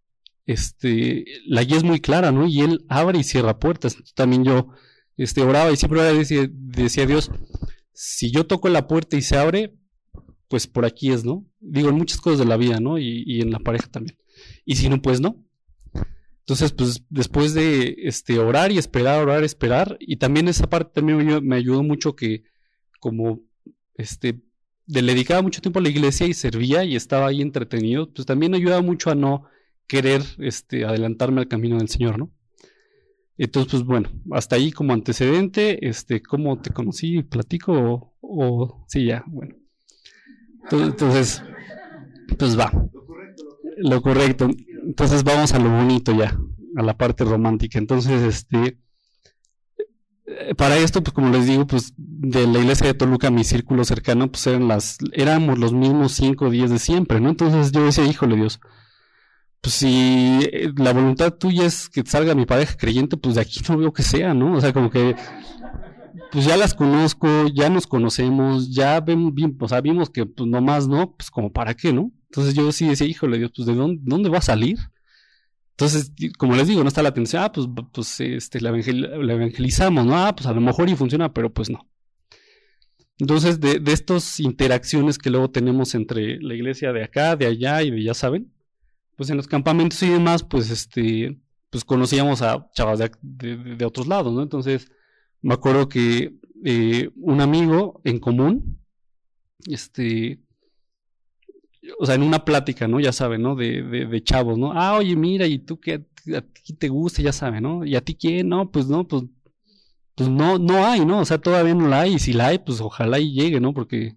este, la guía es muy clara, ¿no? Y Él abre y cierra puertas. También yo, este, oraba y siempre decía, decía a Dios, si yo toco la puerta y se abre, pues por aquí es, ¿no? Digo, en muchas cosas de la vida, ¿no? Y, en la pareja también. Y si no, pues no. Entonces, pues después de este, orar y esperar, orar, esperar, y también esa parte también me, ayudó mucho que como este, le dedicaba mucho tiempo a la iglesia y servía y estaba ahí entretenido, pues también ayudaba mucho a no querer este, adelantarme al camino del Señor, ¿no? Entonces, pues bueno, hasta ahí como antecedente, este, ¿cómo te conocí? ¿Platico o, o sí, ya, bueno. Entonces, pues va. Lo correcto. Entonces vamos a lo bonito ya, a la parte romántica. Entonces, este, eh, para esto, pues como les digo, pues de la iglesia de Toluca, mi círculo cercano, pues eran las, éramos los mismos cinco días de siempre, ¿no? Entonces yo decía, híjole Dios, pues si eh, la voluntad tuya es que salga mi pareja creyente, pues de aquí no veo que sea, ¿no? O sea, como que pues ya las conozco, ya nos conocemos, ya bien, o sea, vimos que pues nomás no, pues como para qué, ¿no? Entonces yo sí decía, híjole Dios, pues de dónde, dónde va a salir? Entonces, como les digo, no está la atención, ah, pues, pues este, la, evangelizamos, ¿no? Ah, pues a lo mejor y funciona, pero pues no. Entonces, de, de estas interacciones que luego tenemos entre la iglesia de acá, de allá y de ya saben, pues en los campamentos y demás, pues este, pues conocíamos a chavas de, de otros lados, ¿no? Entonces, me acuerdo que eh, un amigo en común, este, o sea, en una plática, ¿no? Ya saben, ¿no? De, de, chavos, ¿no? Ah, oye, mira, ¿y tú qué a ti te gusta? Ya saben, ¿no? ¿Y a ti quién? No, pues no, pues, pues no, no hay, ¿no? O sea, todavía no la hay, y si la hay, pues ojalá y llegue, ¿no? Porque,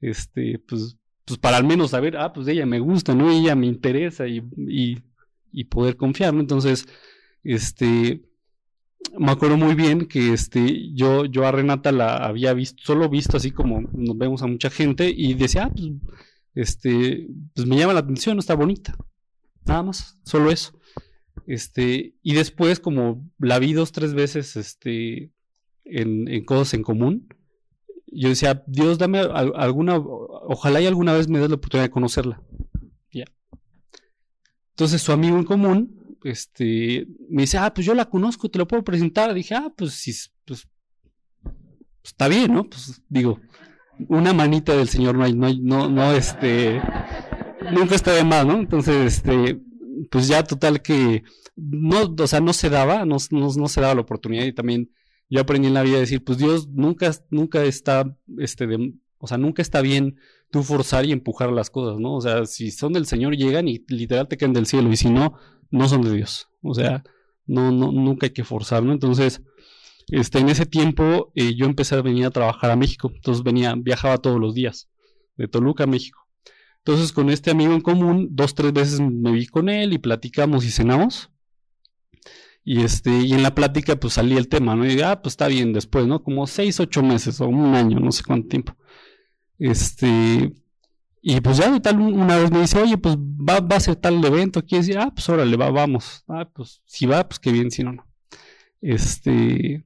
este, pues, pues para al menos saber, ah, pues ella me gusta, ¿no? ella me interesa y, y, y poder confiar, ¿no? Entonces, este, me acuerdo muy bien que este, yo, yo a Renata la había visto, solo visto así como nos vemos a mucha gente y decía, ah, pues, este, pues me llama la atención, está bonita. Nada más, solo eso. Este, y después, como la vi dos, tres veces, este, en, en cosas en común, yo decía, Dios, dame alguna, ojalá y alguna vez me des la oportunidad de conocerla. Ya. Entonces su amigo en común este, me dice, ah, pues yo la conozco, te lo puedo presentar. Dije, ah, pues sí, pues, pues, está bien, ¿no? Pues digo, una manita del Señor no hay, no, no, no, este, nunca está de más, ¿no? Entonces, este, pues ya total que, no, o sea, no se daba, no, no, se daba la oportunidad y también yo aprendí en la vida a decir, pues Dios nunca, nunca está, este, de, o sea, nunca está bien tú forzar y empujar las cosas, ¿no? O sea, si son del Señor llegan y literal te caen del cielo y si no, no son de Dios. O sea, no, no, nunca hay que forzar, ¿no? Entonces, este, en ese tiempo eh, yo empecé a venir a trabajar a México. Entonces venía, viajaba todos los días, de Toluca a México. Entonces, con este amigo en común, dos, tres veces me vi con él y platicamos y cenamos. Y este, y en la plática, pues salí el tema, ¿no? Y ah, pues está bien después, ¿no? Como seis, ocho meses o un año, no sé cuánto tiempo. Este, y pues ya tal una vez me dice, oye, pues va, va a ser tal evento, quiere decir, ah, pues órale, va, vamos. Ah, pues si va, pues qué bien, si no, no. Este,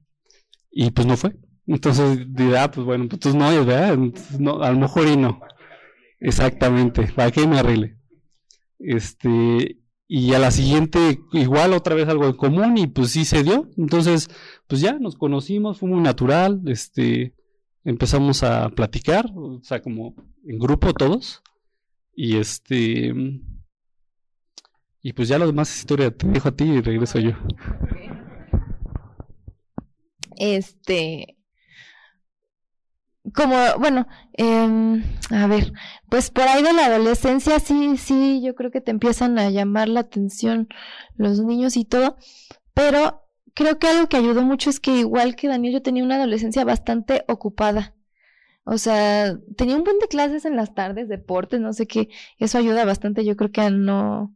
y pues no fue. Entonces dirá, ah, pues bueno, pues no es, ¿verdad? no, a lo mejor y no. Exactamente, para que me arregle. Este, y a la siguiente, igual otra vez algo en común, y pues sí se dio. Entonces, pues ya nos conocimos, fue muy natural, este, empezamos a platicar, o sea, como en grupo todos. Y este. Y pues ya lo demás historia. Te dejo a ti y regreso yo. Este. Como, bueno, eh, a ver, pues por ahí de la adolescencia sí, sí, yo creo que te empiezan a llamar la atención los niños y todo, pero creo que algo que ayudó mucho es que igual que Daniel, yo tenía una adolescencia bastante ocupada. O sea, tenía un buen de clases en las tardes, deportes, no sé qué. Eso ayuda bastante, yo creo que a no.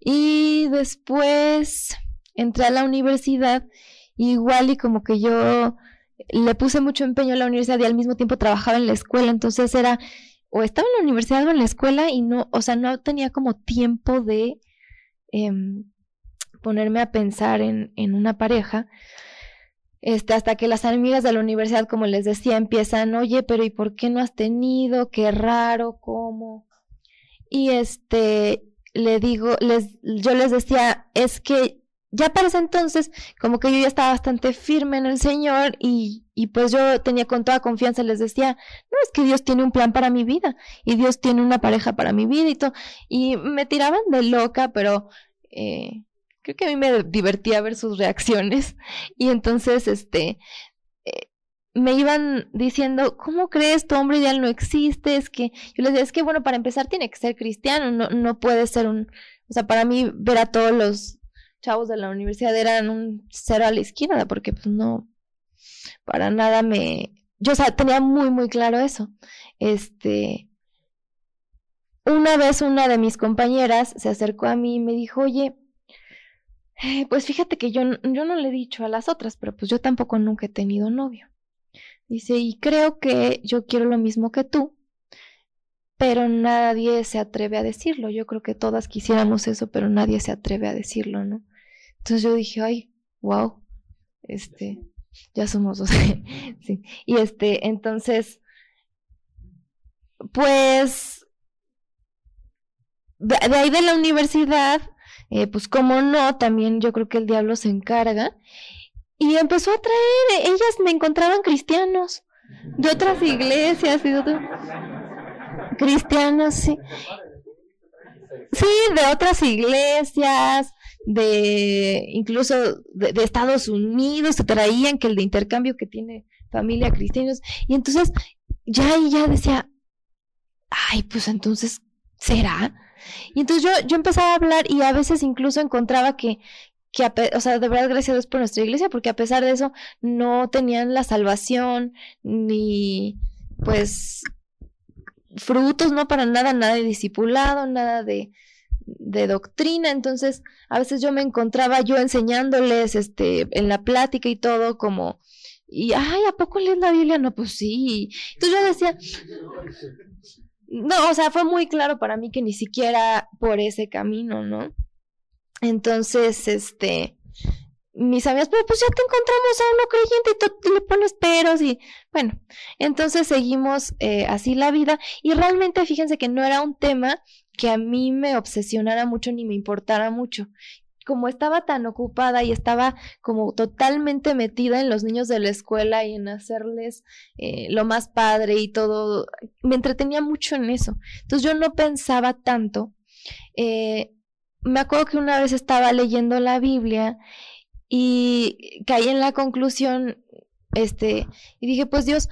Y después entré a la universidad, igual y como que yo le puse mucho empeño a la universidad y al mismo tiempo trabajaba en la escuela, entonces era o estaba en la universidad o en la escuela y no, o sea, no tenía como tiempo de em, ponerme a pensar en, en una pareja. Este, hasta que las amigas de la universidad, como les decía, empiezan, oye, pero ¿y por qué no has tenido? Qué raro, ¿cómo? Y este, le digo, les, yo les decía, es que ya para ese entonces, como que yo ya estaba bastante firme en el Señor y, y pues yo tenía con toda confianza, les decía, no, es que Dios tiene un plan para mi vida y Dios tiene una pareja para mi vida y todo. Y me tiraban de loca, pero eh, creo que a mí me divertía ver sus reacciones. [laughs] Y entonces, este, eh, me iban diciendo, ¿cómo crees? Tu hombre ideal no existe. Es que yo les decía, es que bueno, para empezar tiene que ser cristiano, no, no puede ser un, o sea, para mí ver a todos los chavos de la universidad eran un cero a la izquierda, porque pues no, para nada me, yo o sea, tenía muy, muy claro eso. Este, una vez una de mis compañeras se acercó a mí y me dijo, oye, eh, pues fíjate que yo, yo no le he dicho a las otras, pero pues yo tampoco nunca he tenido novio. Dice, y creo que yo quiero lo mismo que tú, pero nadie se atreve a decirlo. Yo creo que todas quisiéramos eso, pero nadie se atreve a decirlo, ¿no? Entonces yo dije, ay, wow, este, ya somos dos. [laughs] sí. Y este, entonces, pues, de, ahí de la universidad, eh, pues como no, también yo creo que el diablo se encarga. Y empezó a traer, ellas me encontraban cristianos de otras iglesias y de otros cristianos, sí. Sí, de otras iglesias, de incluso de, Estados Unidos, se traían que el de intercambio que tiene familia cristianos. Y entonces ya y ya decía, ay, pues entonces, ¿será? Y entonces yo, yo empezaba a hablar y a veces incluso encontraba que, que o sea, de verdad gracias a Dios por nuestra iglesia, porque a pesar de eso no tenían la salvación ni pues frutos, no para nada, nada de discipulado, nada de, de doctrina, entonces a veces yo me encontraba yo enseñándoles este en la plática y todo como y ay, ¿a poco lees la Biblia? No, pues sí. Entonces yo decía No, o sea, fue muy claro para mí que ni siquiera por ese camino, ¿no? Entonces, este mis amigas, pero pues ya te encontramos a uno creyente y tú le pones peros y bueno, entonces seguimos eh, así la vida y realmente fíjense que no era un tema que a mí me obsesionara mucho ni me importara mucho. Como estaba tan ocupada y estaba como totalmente metida en los niños de la escuela y en hacerles eh, lo más padre y todo, me entretenía mucho en eso. Entonces yo no pensaba tanto. Eh, me acuerdo que una vez estaba leyendo la Biblia y caí en la conclusión, este, y dije, pues Dios,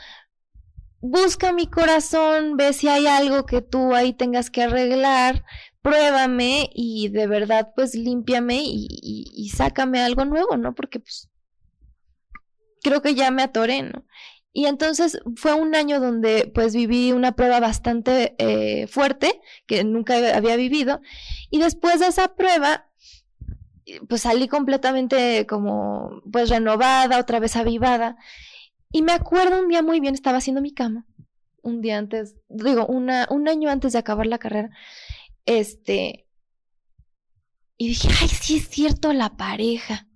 busca mi corazón, ve si hay algo que tú ahí tengas que arreglar, pruébame y de verdad pues límpiame y, y, sácame algo nuevo, ¿no? Porque pues creo que ya me atoré, ¿no? Y entonces fue un año donde pues viví una prueba bastante eh, fuerte que nunca había vivido y después de esa prueba pues salí completamente como pues renovada, otra vez avivada. Y me acuerdo un día muy bien, estaba haciendo mi cama, un día antes, digo, una, un año antes de acabar la carrera, este, y dije, ay, sí es cierto la pareja.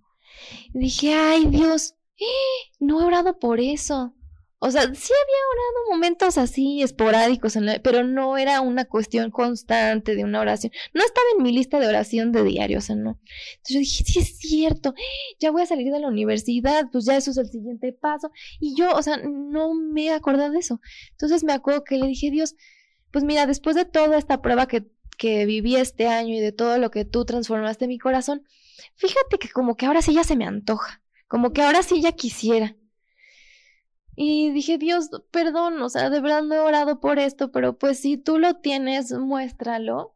Dije, ay Dios, [gasps] no he orado por eso. O sea, sí había orado momentos así esporádicos, pero no era una cuestión constante de una oración. No estaba en mi lista de oración de diario, o sea, no. Entonces yo dije, sí es cierto, ya voy a salir de la universidad, pues ya eso es el siguiente paso. Y yo, o sea, no me he acordado de eso. Entonces me acuerdo que le dije, Dios, pues mira, después de toda esta prueba que, que viví este año y de todo lo que tú transformaste en mi corazón, fíjate que como que ahora sí ya se me antoja, como que ahora sí ya quisiera. Y dije, Dios, perdón, o sea, de verdad no he orado por esto, pero pues si tú lo tienes, muéstralo.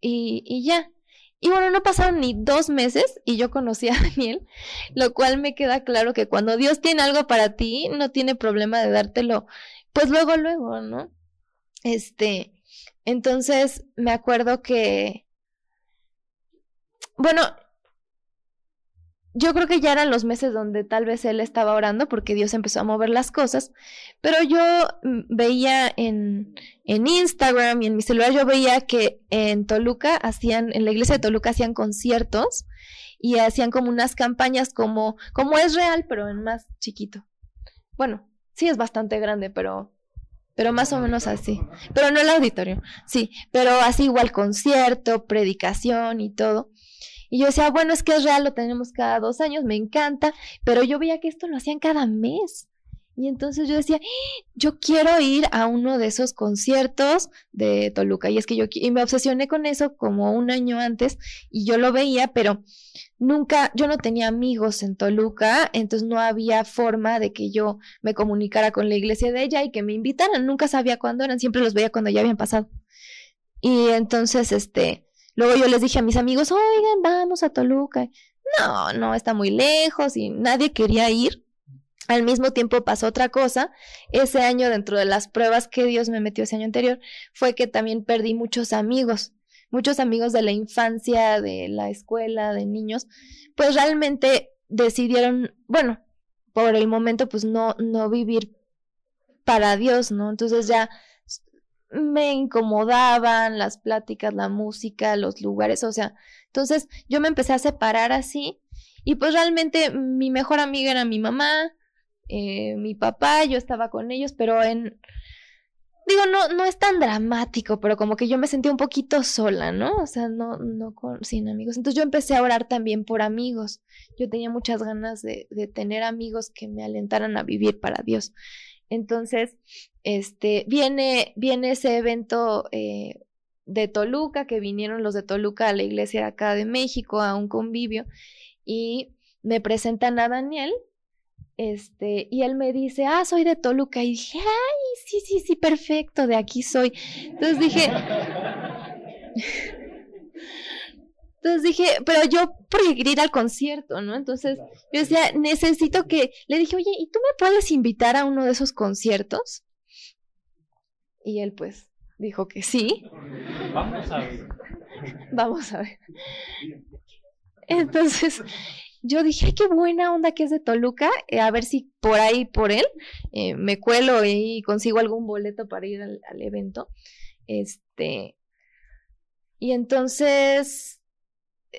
Y, y ya. Y bueno, no pasaron ni dos meses y yo conocí a [laughs] Daniel, lo cual me queda claro que cuando Dios tiene algo para ti, no tiene problema de dártelo, pues luego, luego, ¿no? Este, entonces me acuerdo que, bueno, yo creo que ya eran los meses donde tal vez él estaba orando porque Dios empezó a mover las cosas, pero yo mm, veía en, en Instagram y en mi celular, yo veía que en Toluca hacían, en la iglesia de Toluca hacían conciertos y hacían como unas campañas como, como es real, pero en más chiquito. Bueno, sí es bastante grande, pero, pero más o menos así. Pero no el auditorio, sí, pero así igual concierto, predicación y todo. Y yo decía, bueno, es que es real, lo tenemos cada dos años, me encanta, pero yo veía que esto lo hacían cada mes. Y entonces yo decía, yo quiero ir a uno de esos conciertos de Toluca. Y es que yo y me obsesioné con eso como un año antes y yo lo veía, pero nunca, yo no tenía amigos en Toluca, entonces no había forma de que yo me comunicara con la iglesia de ella y que me invitaran. Nunca sabía cuándo eran, siempre los veía cuando ya habían pasado. Y entonces, este, luego yo les dije a mis amigos, oigan, vamos a Toluca. No, no, está muy lejos y nadie quería ir. Al mismo tiempo pasó otra cosa. Ese año, dentro de las pruebas que Dios me metió ese año anterior, fue que también perdí muchos amigos, muchos amigos de la infancia, de la escuela, de niños, pues realmente decidieron, bueno, por el momento, pues no, no vivir para Dios, ¿no? Entonces ya me incomodaban las pláticas, la música, los lugares, o sea, entonces yo me empecé a separar así y pues realmente mi mejor amiga era mi mamá, eh, mi papá, yo estaba con ellos, pero en... Digo, no, no es tan dramático, pero como que yo me sentía un poquito sola, ¿no? O sea, no, no con, sin amigos. Entonces yo empecé a orar también por amigos. Yo tenía muchas ganas de, de tener amigos que me alentaran a vivir para Dios. Entonces, este, viene, viene ese evento eh, de Toluca, que vinieron los de Toluca a la iglesia acá de México, a un convivio, y me presentan a Daniel, este, y él me dice, ah, soy de Toluca. Y dije, ay, sí, sí, sí, perfecto, de aquí soy. Entonces dije, entonces dije, pero yo por ir al concierto, ¿no? Entonces yo decía, necesito que, le dije, oye, ¿y tú me puedes invitar a uno de esos conciertos? Y él pues dijo que sí. Vamos a ver. [laughs] Vamos a ver. Entonces, yo dije, Ay, qué buena onda que es de Toluca, eh, a ver si por ahí, por él, eh, me cuelo y consigo algún boleto para ir al, evento. Este, y entonces,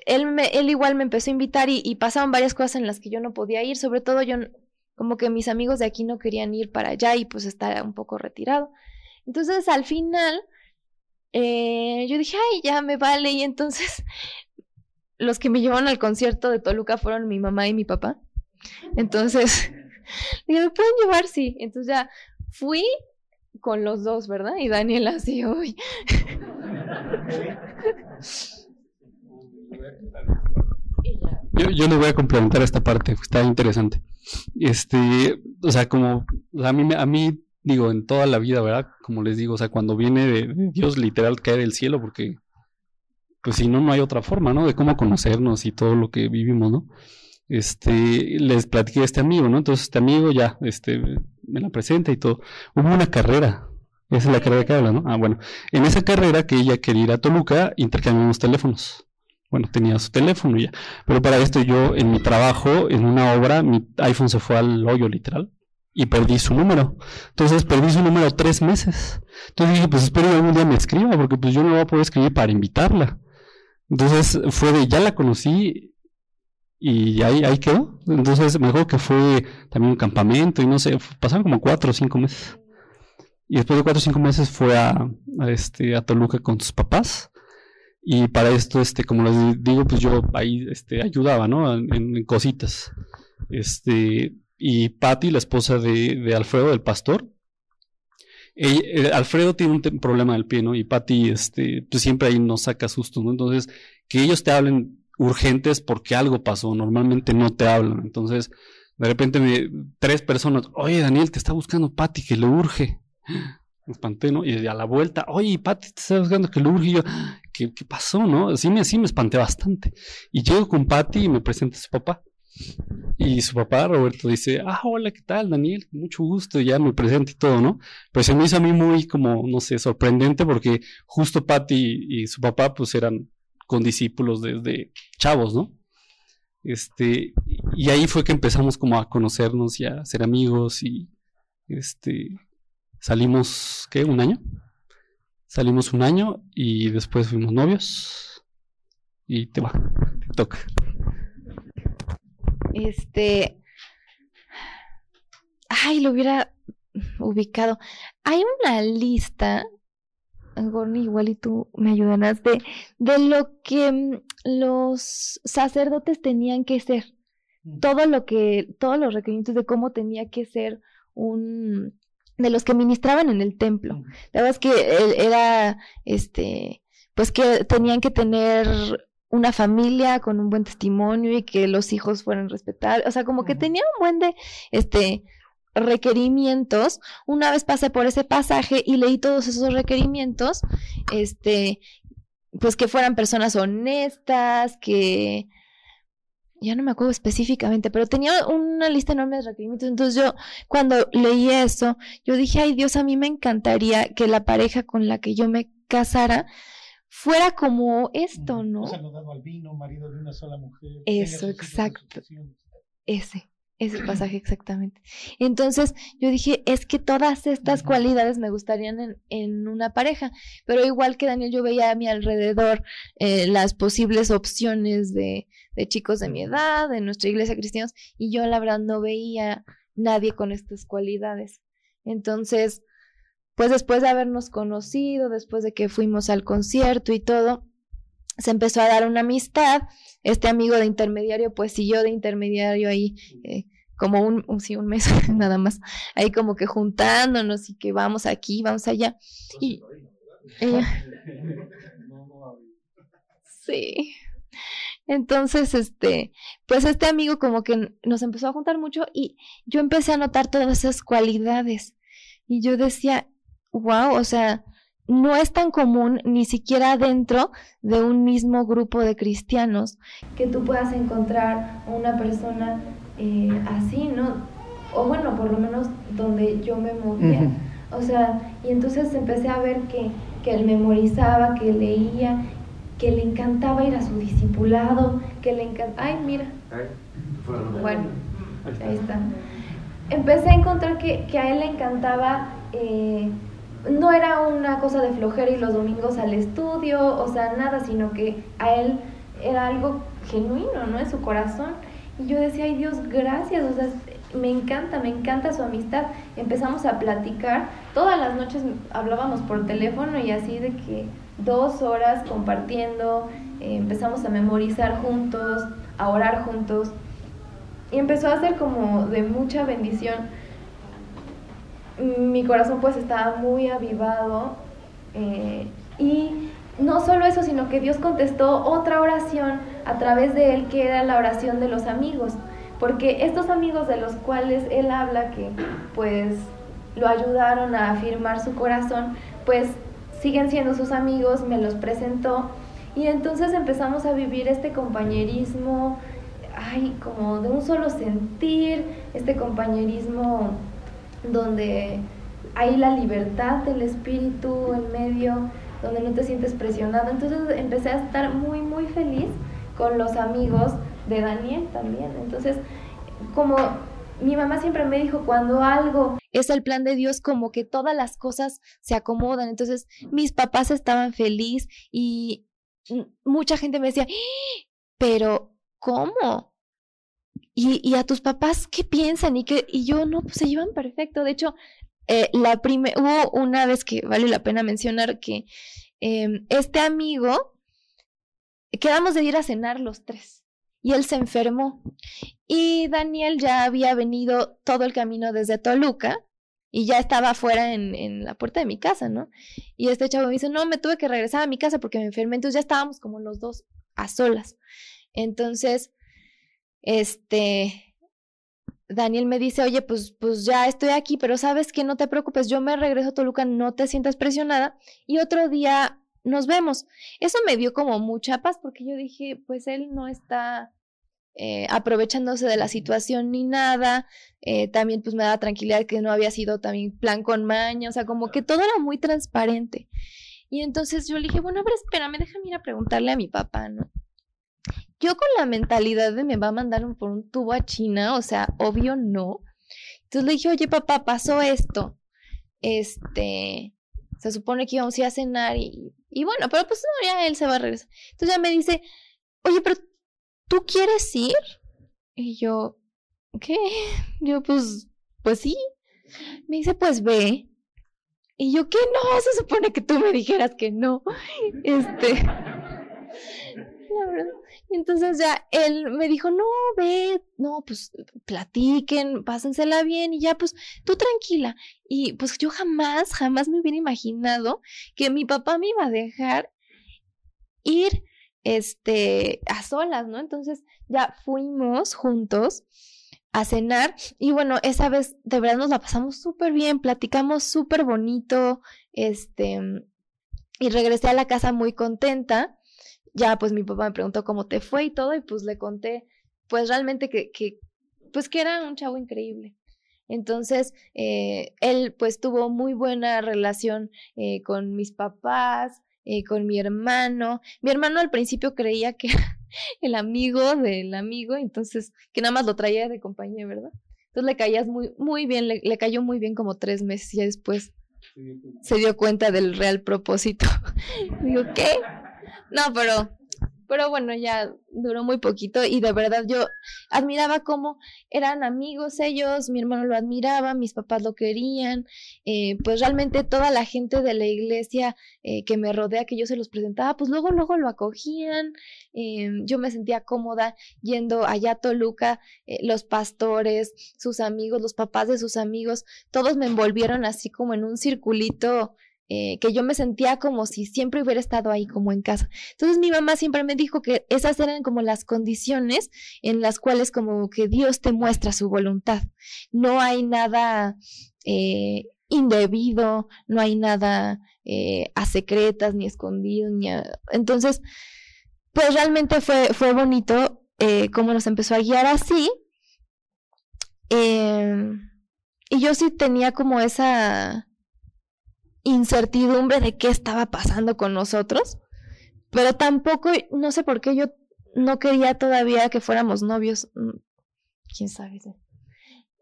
él, me, él igual me empezó a invitar y, y, pasaban varias cosas en las que yo no podía ir, sobre todo yo, como que mis amigos de aquí no querían ir para allá y pues estaba un poco retirado. Entonces, al final, eh, yo dije, ay, ya me vale, y entonces [laughs] los que me llevaron al concierto de Toluca fueron mi mamá y mi papá. Entonces, [laughs] dije, ¿me pueden llevar? Sí. Entonces ya fui con los dos, ¿verdad? Y Daniela [laughs] así, uy. Yo, yo le voy a complementar esta parte, está interesante. Este, o sea, como a mí, a mí, digo, en toda la vida, ¿verdad? Como les digo, o sea, cuando viene de Dios literal cae del cielo, porque pues si no, no hay otra forma, ¿no? De cómo conocernos y todo lo que vivimos, ¿no? Este, les platiqué a este amigo, ¿no? Entonces este amigo ya, este, me la presenta y todo. Hubo una carrera, esa es la carrera que habla, ¿no? Ah, bueno, en esa carrera que ella quería ir a Toluca, intercambiamos teléfonos. Bueno, tenía su teléfono ya. Pero para esto yo, en mi trabajo, en una obra, mi iPhone se fue al hoyo literal y perdí su número. Entonces perdí su número tres meses. Entonces dije, pues espero que algún día me escriba, porque pues yo no voy a poder escribir para invitarla. Entonces fue de, ya la conocí y ahí, ahí quedó. Entonces me acuerdo que fue también un campamento y no sé, pasaron como cuatro o cinco meses. Y después de cuatro o cinco meses fue a, este, a Toluca con sus papás. Y para esto, este, como les digo, pues yo ahí este, ayudaba, ¿no? En, cositas. Este, y Patty, la esposa de, de Alfredo, del pastor, eh, Alfredo tiene un problema del pie, ¿no? Y Patty, este, pues siempre ahí nos saca susto, ¿no? Entonces, que ellos te hablen urgentes porque algo pasó, normalmente no te hablan. Entonces, de repente me, tres personas, oye Daniel, te está buscando Patty, que le urge. Me espanté, ¿no? Y a la vuelta, oye, Patty, te está buscando que le urge. Y yo, ¿qué, ¿qué, pasó, no? Sí me, sí me espanté bastante. Y llego con Patty y me presenta a su papá. Y su papá, Roberto, dice, ah, hola, ¿qué tal, Daniel? Mucho gusto, ya me presenta y todo, ¿no? Pero se me hizo a mí muy, como, no sé, sorprendente porque justo Patty y su papá, pues eran condiscípulos desde chavos, ¿no? Este, y ahí fue que empezamos como a conocernos y a ser amigos y, este, salimos, ¿qué? ¿Un año? Salimos un año y después fuimos novios y te va, te toca. Este. Ay, lo hubiera ubicado. Hay una lista, Gorni, igual y tú me ayudarás, de, de lo que mm, los sacerdotes tenían que ser. Mm. Todo lo que, todos los requerimientos de cómo tenía que ser un de los que ministraban en el templo. La verdad es que era, este, pues que tenían que tener una familia con un buen testimonio y que los hijos fueran respetables. O sea, como que tenía un buen de, este, requerimientos. Una vez pasé por ese pasaje y leí todos esos requerimientos, este, pues que fueran personas honestas, que, ya no me acuerdo específicamente, pero tenía una lista enorme de requerimientos. Entonces yo, cuando leí eso, yo dije, ay Dios, a mí me encantaría que la pareja con la que yo me casara fuera como esto, ¿no? al vino, marido de una sola mujer. Eso, exacto. Ese. Ese [clears throat] pasaje exactamente. Entonces yo dije, es que todas estas cualidades me gustarían en, en, una pareja, pero igual que Daniel, yo veía a mi alrededor eh, las posibles opciones de, de, chicos de mi edad, de nuestra iglesia cristianos, y yo la verdad no veía nadie con estas cualidades. Entonces, pues después de habernos conocido, después de que fuimos al concierto y todo, se empezó a dar una amistad. Este amigo de intermediario, pues siguió de intermediario ahí eh, como un, un, sí, un mes [laughs] nada más, ahí como que juntándonos y que vamos aquí, vamos allá. Y [laughs] [laughs] sí. Entonces, este, pues este amigo como que nos empezó a juntar mucho y yo empecé a notar todas esas cualidades. Y yo decía, wow, o sea, no es tan común ni siquiera dentro de un mismo grupo de cristianos que tú puedas encontrar una persona eh, así, ¿no? O bueno, por lo menos donde yo me movía. O sea, y entonces empecé a ver que, que él memorizaba, que leía, que le encantaba ir a su discipulado, que le encantaba... Ay, mira. Bueno, ahí está. Empecé a encontrar que, que a él le encantaba... Eh, no era una cosa de flojera y los domingos al estudio, o sea, nada, sino que a él era algo genuino, ¿no? En su corazón. Y yo decía, ay Dios, gracias, o sea, me encanta, me encanta su amistad. Empezamos a platicar, todas las noches hablábamos por teléfono y así de que dos horas compartiendo, eh, empezamos a memorizar juntos, a orar juntos. Y empezó a ser como de mucha bendición. Mi corazón pues estaba muy avivado eh, y no solo eso, sino que Dios contestó otra oración a través de él, que era la oración de los amigos. Porque estos amigos de los cuales él habla, que pues lo ayudaron a afirmar su corazón, pues siguen siendo sus amigos, me los presentó. Y entonces empezamos a vivir este compañerismo, ay, como de un solo sentir, este compañerismo donde hay la libertad del espíritu en medio donde no te sientes presionado. Entonces empecé a estar muy, muy feliz con los amigos de Daniel también. Entonces, como mi mamá siempre me dijo, cuando algo es el plan de Dios, como que todas las cosas se acomodan. Entonces, mis papás estaban felices y mucha gente me decía, ¡Ah! pero ¿cómo? ¿Y, y a tus papás qué piensan? Y, que, y yo, no, pues se llevan perfecto. De hecho, eh, la hubo una vez que vale la pena mencionar que em, este amigo, quedamos de ir a cenar los tres y él se enfermó y Daniel ya había venido todo el camino desde Toluca y ya estaba afuera en, en la puerta de mi casa, ¿no? Y este chavo me dice, no, me tuve que regresar a mi casa porque me enfermé, entonces ya estábamos como los dos a solas. Entonces, este, Daniel me dice, oye, pues, pues ya estoy aquí, pero sabes que no te preocupes, yo me regreso a Toluca, no te sientas presionada y otro día nos vemos. Eso me dio como mucha paz porque yo dije, pues él no está eh, aprovechándose de la situación ni nada. Eh, también pues me da tranquilidad que no había sido también plan con maña, o sea, como que todo era muy transparente. Y entonces yo le dije, bueno, a ver, espérame, déjame ir a preguntarle a mi papá, ¿no? Yo con la mentalidad de me va a mandar por un tubo a China, o sea, obvio no. Entonces le dije, oye papá, pasó esto. Este, se supone que íbamos a ir a cenar y, y bueno, pero pues no, ya él se va a regresar. Entonces ya me dice, oye, pero ¿tú quieres ir? Y yo, ¿qué? [laughs] Yo pues, pues sí. Me dice, pues ve. Y yo, ¿qué no? Se supone que tú me dijeras que no. [laughs] Este. Y entonces ya él me dijo, no, ve, no, pues platiquen, pásensela bien y ya, pues tú tranquila. Y pues yo jamás, jamás me hubiera imaginado que mi papá me iba a dejar ir este a solas, ¿no? Entonces ya fuimos juntos a cenar y bueno, esa vez de verdad nos la pasamos súper bien, platicamos súper bonito, este, y regresé a la casa muy contenta. Ya pues mi papá me preguntó cómo te fue y todo y pues le conté pues realmente que, que pues que era un chavo increíble. Entonces, eh, él pues tuvo muy buena relación eh, con mis papás, eh, con mi hermano. Mi hermano al principio creía que era [laughs] el amigo del amigo, entonces, que nada más lo traía de compañía, ¿verdad? Entonces le caías muy, muy bien, le, le cayó muy bien como tres meses y después se dio cuenta del real propósito. [laughs] Digo, ¿qué? No, pero pero bueno, ya duró muy poquito y de verdad yo admiraba cómo eran amigos ellos, mi hermano lo admiraba, mis papás lo querían, eh, pues realmente toda la gente de la iglesia eh, que me rodea, que yo se los presentaba, pues luego, luego lo acogían, eh, yo me sentía cómoda yendo allá a Toluca, los pastores, sus amigos, los papás de sus amigos, todos me envolvieron así como en un circulito eh, que yo me sentía como si siempre hubiera estado ahí como en casa. Entonces mi mamá siempre me dijo que esas eran como las condiciones en las cuales como que Dios te muestra su voluntad. No hay nada eh, indebido, no hay nada eh, a secretas ni escondido. Ni Entonces, pues realmente fue, fue bonito cómo nos empezó a guiar así. y yo sí tenía como esa incertidumbre de qué estaba pasando con nosotros, pero tampoco, no sé por qué yo no quería todavía que fuéramos novios, mm, quién sabe.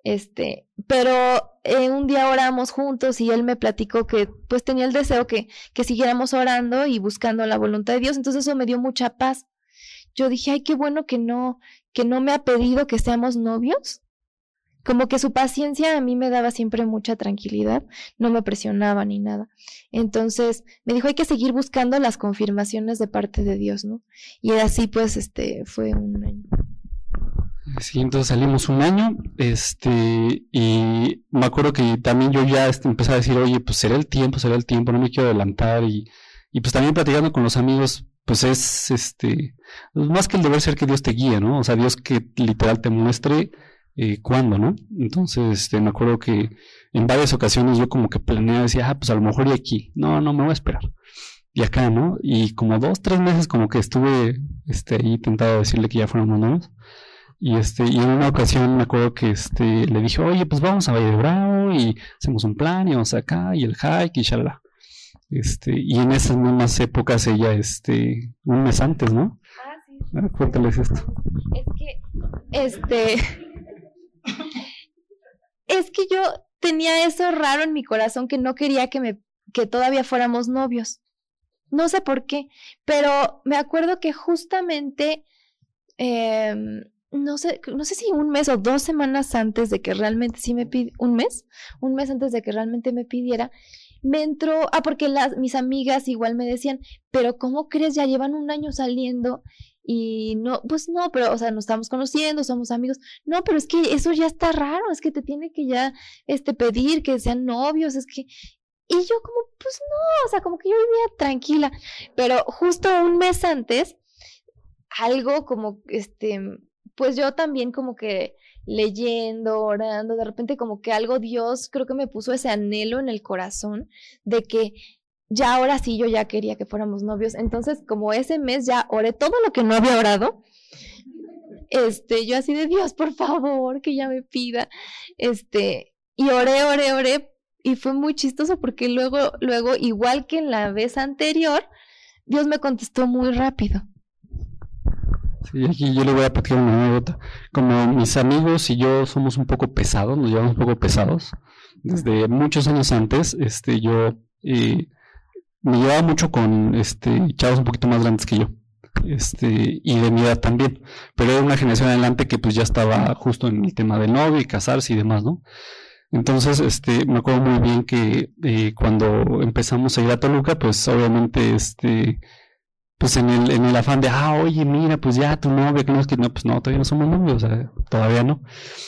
Este, pero eh, un día oramos juntos y él me platicó que pues tenía el deseo que, que siguiéramos orando y buscando la voluntad de Dios, entonces eso me dio mucha paz. Yo dije, ay, qué bueno que no, que no me ha pedido que seamos novios, como que su paciencia a mí me daba siempre mucha tranquilidad, no me presionaba ni nada. Entonces me dijo hay que seguir buscando las confirmaciones de parte de Dios, ¿no? Y así pues este fue un año. Sí, entonces salimos un año, este, y me acuerdo que también yo ya este, empecé a decir, oye, pues será el tiempo, será el tiempo, no me quiero adelantar, y, y pues también platicando con los amigos, pues es, este, más que el deber ser que Dios te guíe, ¿no? O sea, Dios que literal te muestre eh, cuándo, ¿no? Entonces, este, me acuerdo que en varias ocasiones yo como que planeaba, decía, ah, pues a lo mejor y aquí, no, no, me voy a esperar. Y acá, ¿no? Y como dos, tres meses como que estuve, este, ahí tentado decirle que ya fuéramos novios. Y este, y en una ocasión me acuerdo que este, le dije, oye, pues vamos a Valle de Bravo y hacemos un plan y vamos acá y el hike y shalala. Este, y en esas mismas épocas ella, este, un mes antes, ¿no? Ah, sí. Cuéntales esto. Es que, este, es que yo tenía eso raro en mi corazón que no quería que me que todavía fuéramos novios. No sé por qué, pero me acuerdo que justamente em, no sé, no sé si un mes o dos semanas antes de que realmente sí me pidiera, un mes, un mes antes de que realmente me pidiera, me entró, ah, porque las, mis amigas igual me decían, pero ¿cómo crees? Ya llevan un año saliendo y no, pues no, pero, o sea, nos estamos conociendo, somos amigos. No, pero es que eso ya está raro, es que te tiene que ya, este, pedir que sean novios, es que... Y yo como, pues no, o sea, como que yo vivía tranquila. Pero justo un mes antes, algo como, este, pues yo también como que leyendo, orando, de repente como que algo Dios creo que me puso ese anhelo en el corazón de que ya ahora sí yo ya quería que fuéramos novios. Entonces, como ese mes ya oré todo lo que no había orado. Este, yo así de Dios, por favor, que ya me pida. Este, y oré, oré, oré. Y fue muy chistoso porque luego, luego, igual que en la vez anterior, Dios me contestó muy rápido. Sí, aquí yo le voy a platicar una anécdota. Como mis amigos y yo somos un poco pesados, nos llevamos un poco pesados. Desde muchos años antes, este, yo eh, me llevaba mucho con este chavos un poquito más grandes que yo. Este, y de mi edad también. Pero era una generación adelante que pues ya estaba justo en el tema del novio y casarse y demás, ¿no? Entonces, este, me acuerdo muy bien que eh, cuando empezamos a ir a Toluca, pues obviamente, este, pues en el, en el afán de, ah, oye, mira, pues ya tu novia, que no es que no, pues no, todavía no somos novios, o sea, todavía no.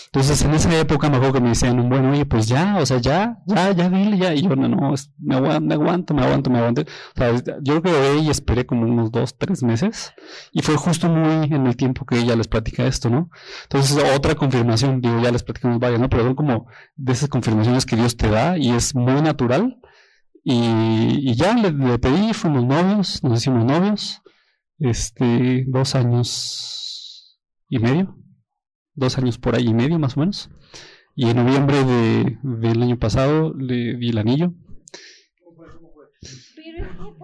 Entonces, en esa época me acuerdo que me decían, bueno, oye, pues ya, o sea, ya, ya, ya, dile, ya. Y yo, no, no, me aguanto, me aguanto, me aguanto, me aguanto. O sea, yo creo que y esperé como unos dos, tres meses. Y fue justo muy en el tiempo que ella les platica esto, ¿no? Entonces, otra confirmación, digo, ya les platicamos varias, ¿no? Pero son como de esas confirmaciones que Dios te da y es muy natural y, ya le, pedí, fuimos novios, nos hicimos novios, este, dos años y medio, dos años por ahí y medio más o menos. Y en noviembre de, del año pasado le di el anillo.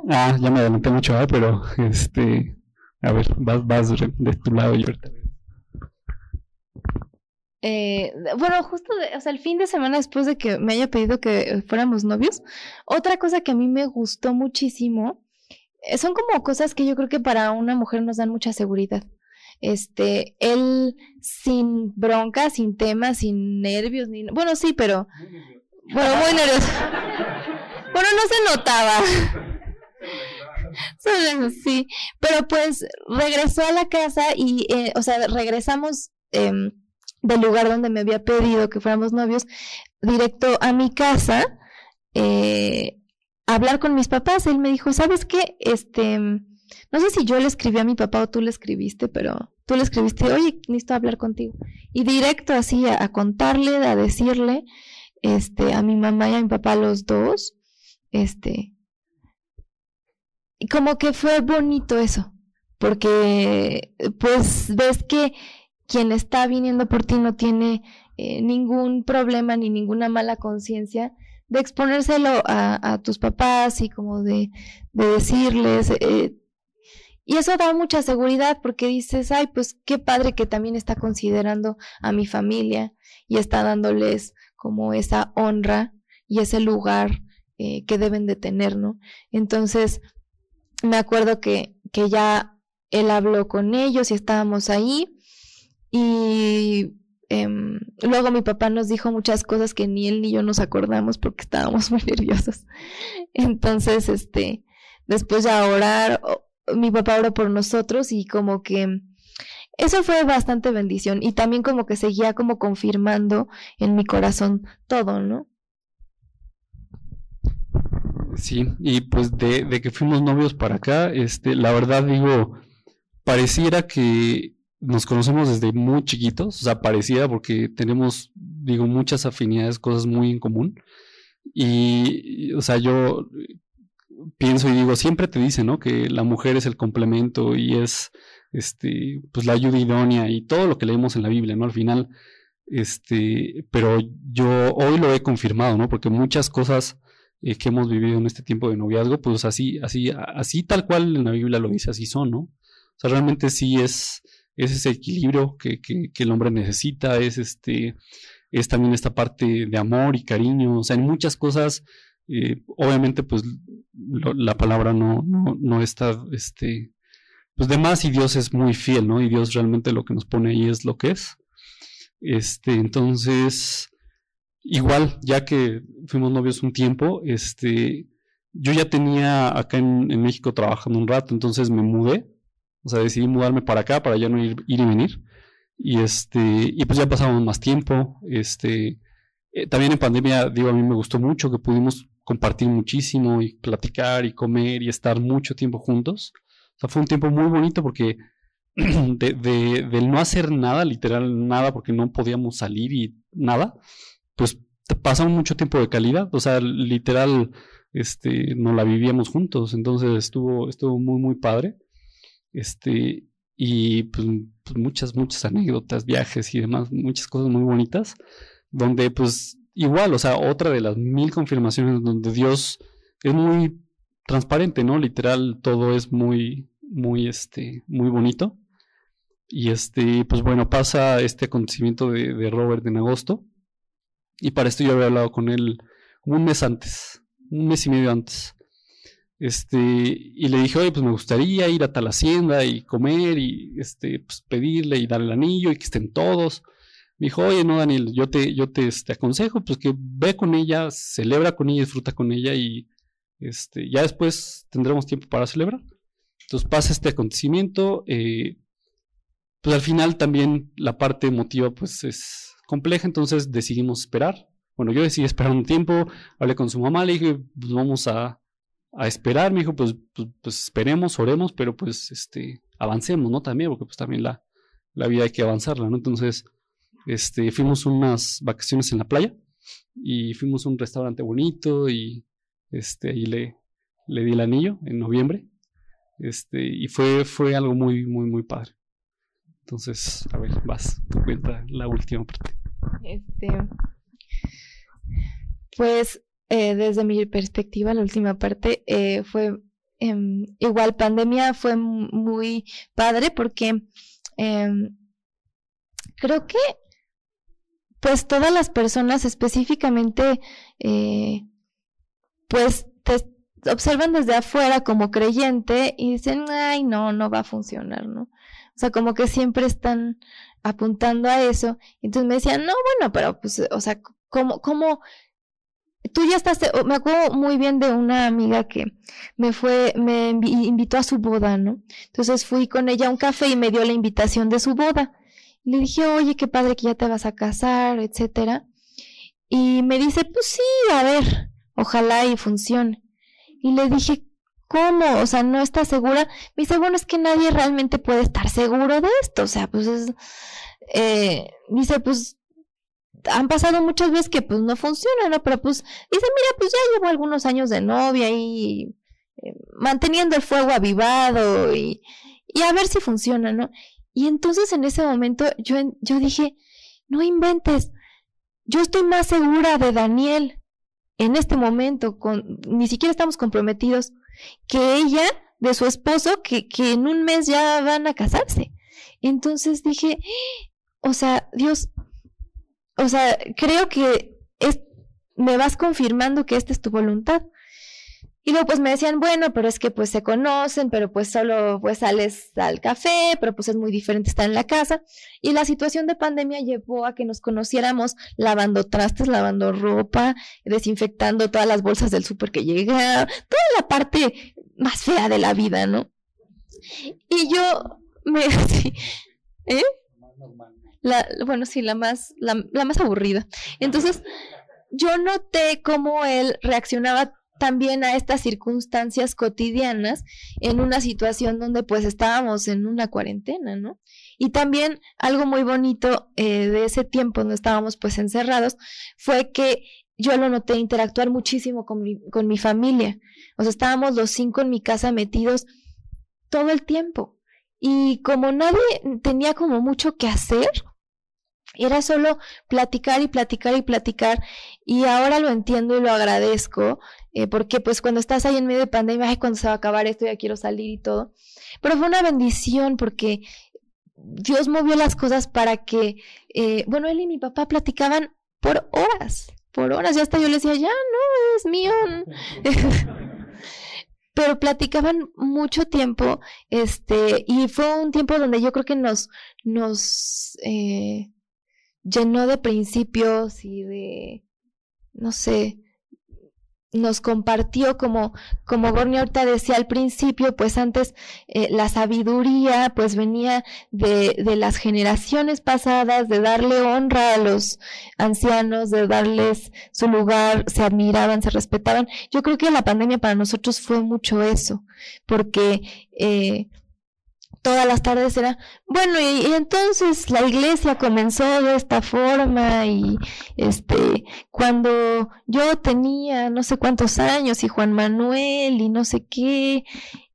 Ah, ya me adelanté mucho, pero este, a ver, vas, vas de tu lado y ahorita. Eh, bueno, justo, o sea, el fin de semana después de que me haya pedido que fuéramos novios, otra cosa que a mí me gustó muchísimo, eh, son como cosas que yo creo que para una mujer nos dan mucha seguridad. Este, él sin bronca, sin temas, sin nervios, ni, bueno, sí, pero, bueno, muy nervioso. [laughs] Bueno, no se notaba. [laughs] sí, pero pues regresó a la casa y, eh, o sea, regresamos eh, del lugar donde me había pedido que fuéramos novios, directo a mi casa, eh, hablar con mis papás. Él me dijo, ¿sabes qué? Este, no sé si yo le escribí a mi papá o tú le escribiste, pero tú le escribiste, oye, necesito hablar contigo. Y directo así a, contarle, a decirle, este, a mi mamá y a mi papá los dos, este, y como que fue bonito eso, porque pues ves que quien está viniendo por ti no tiene eh, ningún problema ni ninguna mala conciencia de exponérselo a, tus papás y como de, decirles. Eh, y eso da mucha seguridad porque dices, ay, pues qué padre que también está considerando a mi familia y está dándoles como esa honra y ese lugar eh, que deben de tener, ¿no? Entonces, me acuerdo que, que ya él habló con ellos y estábamos ahí y em, luego mi papá nos dijo muchas cosas que ni él ni yo nos acordamos porque estábamos [laughs] muy nerviosos. Entonces, este, después de orar, mi papá oró por nosotros y como que eso fue bastante bendición y también como que seguía como confirmando en mi corazón todo, ¿no? Sí, y pues de, de que fuimos novios para acá, este, la verdad digo, pareciera que nos conocemos desde muy chiquitos, o sea, parecida porque tenemos, digo, muchas afinidades, cosas muy en común. Y, o sea, yo pienso y digo, siempre te dicen, ¿no? Que la mujer es el complemento y es, este, pues la ayuda idónea y todo lo que leemos en la Biblia, ¿no? Al final, este, pero yo hoy lo he confirmado, ¿no? Porque muchas cosas eh, que hemos vivido en este tiempo de noviazgo, pues así, así, así tal cual en la Biblia lo dice, así son, ¿no? O sea, realmente sí es, es ese equilibrio que, el hombre necesita, es este, es también esta parte de amor y cariño, o sea, en muchas cosas, eh, obviamente, pues la palabra no, no, no está, este, pues de más y Dios es muy fiel, ¿no? Y Dios realmente lo que nos pone ahí es lo que es. Este, entonces, igual, ya que fuimos novios un tiempo, este, yo ya tenía acá en México trabajando un rato, entonces me mudé o sea, decidí mudarme para acá para ya no ir, ir y venir. Y este, y pues ya pasamos más tiempo. Este, eh, también en pandemia, digo, a mí me gustó mucho que pudimos compartir muchísimo y platicar y comer y estar mucho tiempo juntos. O sea, fue un tiempo muy bonito porque [clears throat] de, de, del no hacer nada, literal nada, porque no podíamos salir y nada, pues pasamos mucho tiempo de calidad. O sea, literal, este, no la vivíamos juntos. Entonces estuvo, estuvo muy, muy padre. Este, y pues, pues, muchas, muchas anécdotas, viajes y demás, muchas cosas muy bonitas, donde pues igual, o sea, otra de las mil confirmaciones donde Dios es muy transparente, ¿no? Literal, todo es muy, muy, este, muy bonito. Y este, pues bueno, pasa este acontecimiento de, de Robert en agosto. Y para esto yo había hablado con él un mes antes, un mes y medio antes. Este, y le dije, oye, pues me gustaría ir a tal hacienda y comer y este, pues pedirle y darle el anillo y que estén todos. Me dijo, oye, no, Daniel, yo te, yo te este, aconsejo, pues que ve con ella, celebra con ella, disfruta con ella y este, ya después tendremos tiempo para celebrar. Entonces pasa este acontecimiento, eh, pues al final también la parte emotiva pues es compleja, entonces decidimos esperar. Bueno, yo decidí esperar un tiempo, hablé con su mamá, le dije, pues vamos a, esperar, me dijo, pues, pues, pues, esperemos, oremos, pero pues este, avancemos, ¿no? También, porque pues también la, la vida hay que avanzarla, ¿no? Entonces, este, fuimos unas vacaciones en la playa y fuimos a un restaurante bonito y este, ahí le, le di el anillo en noviembre. Este, y fue, fue algo muy, muy, muy padre. Entonces, a ver, vas, tú cuenta la última parte. Este, pues, eh, desde mi perspectiva, la última parte eh, fue em, igual pandemia fue muy padre porque em, creo que pues todas las personas específicamente eh, pues te observan desde afuera como creyente y dicen, ay, no, no va a funcionar, ¿no? O sea, como que siempre están apuntando a eso. Entonces me decían, no, bueno, pero pues, o sea, ¿cómo, cómo? Tú ya estás, me acuerdo muy bien de una amiga que me fue, me invitó a su boda, ¿no? Entonces fui con ella a un café y me dio la invitación de su boda. Le dije, oye, qué padre que ya te vas a casar, etcétera. Y me dice, pues sí, a ver, ojalá y funcione. Y le dije, ¿cómo? O sea, ¿no está segura? Me dice, bueno, es que nadie realmente puede estar seguro de esto. O sea, pues es, eh, dice, pues han pasado muchas veces que pues no funciona, ¿no? Pero pues, dice, mira, pues ya llevo algunos años de novia y eh, manteniendo el fuego avivado y, y a ver si funciona, ¿no? Y entonces en ese momento yo, yo dije, no inventes, yo estoy más segura de Daniel en este momento, con, ni siquiera estamos comprometidos, que ella de su esposo, que, que en un mes ya van a casarse. Entonces dije, o sea, Dios, o sea, creo que es, me vas confirmando que esta es tu voluntad. Y luego pues me decían, bueno, pero es que pues se conocen, pero pues solo pues sales al café, pero pues es muy diferente estar en la casa. Y la situación de pandemia llevó a que nos conociéramos lavando trastes, lavando ropa, desinfectando todas las bolsas del súper que llega, toda la parte más fea de la vida, ¿no? Y yo me... [laughs] ¿Eh? La, bueno, sí, la más, la, la más aburrida. Entonces, yo noté cómo él reaccionaba también a estas circunstancias cotidianas en una situación donde pues estábamos en una cuarentena, ¿no? Y también algo muy bonito eh, de ese tiempo donde estábamos pues encerrados fue que yo lo noté interactuar muchísimo con mi, con mi familia. O sea, estábamos los cinco en mi casa metidos todo el tiempo. Y como nadie tenía como mucho que hacer, era solo platicar y platicar y platicar. Y ahora lo entiendo y lo agradezco eh, porque pues cuando estás ahí en medio de pandemia, ay, cuando se va a acabar esto, ya quiero salir y todo. Pero fue una bendición porque Dios movió las cosas para que, eh, bueno, él y mi papá platicaban por horas, por horas, y hasta yo le decía, ya, no, es mío. [laughs] Pero platicaban mucho tiempo, este, y fue un tiempo donde yo creo que nos, nos eh, llenó de principios y de, no sé, nos compartió como como Gorni ahorita decía al principio pues antes eh, la sabiduría pues venía de, de las generaciones pasadas de darle honra a los ancianos de darles su lugar se admiraban se respetaban. Yo creo que la pandemia para nosotros fue mucho eso porque eh, todas las tardes era, bueno, y, entonces la iglesia comenzó de esta forma y este, cuando yo tenía no sé cuántos años y Juan Manuel y no sé qué,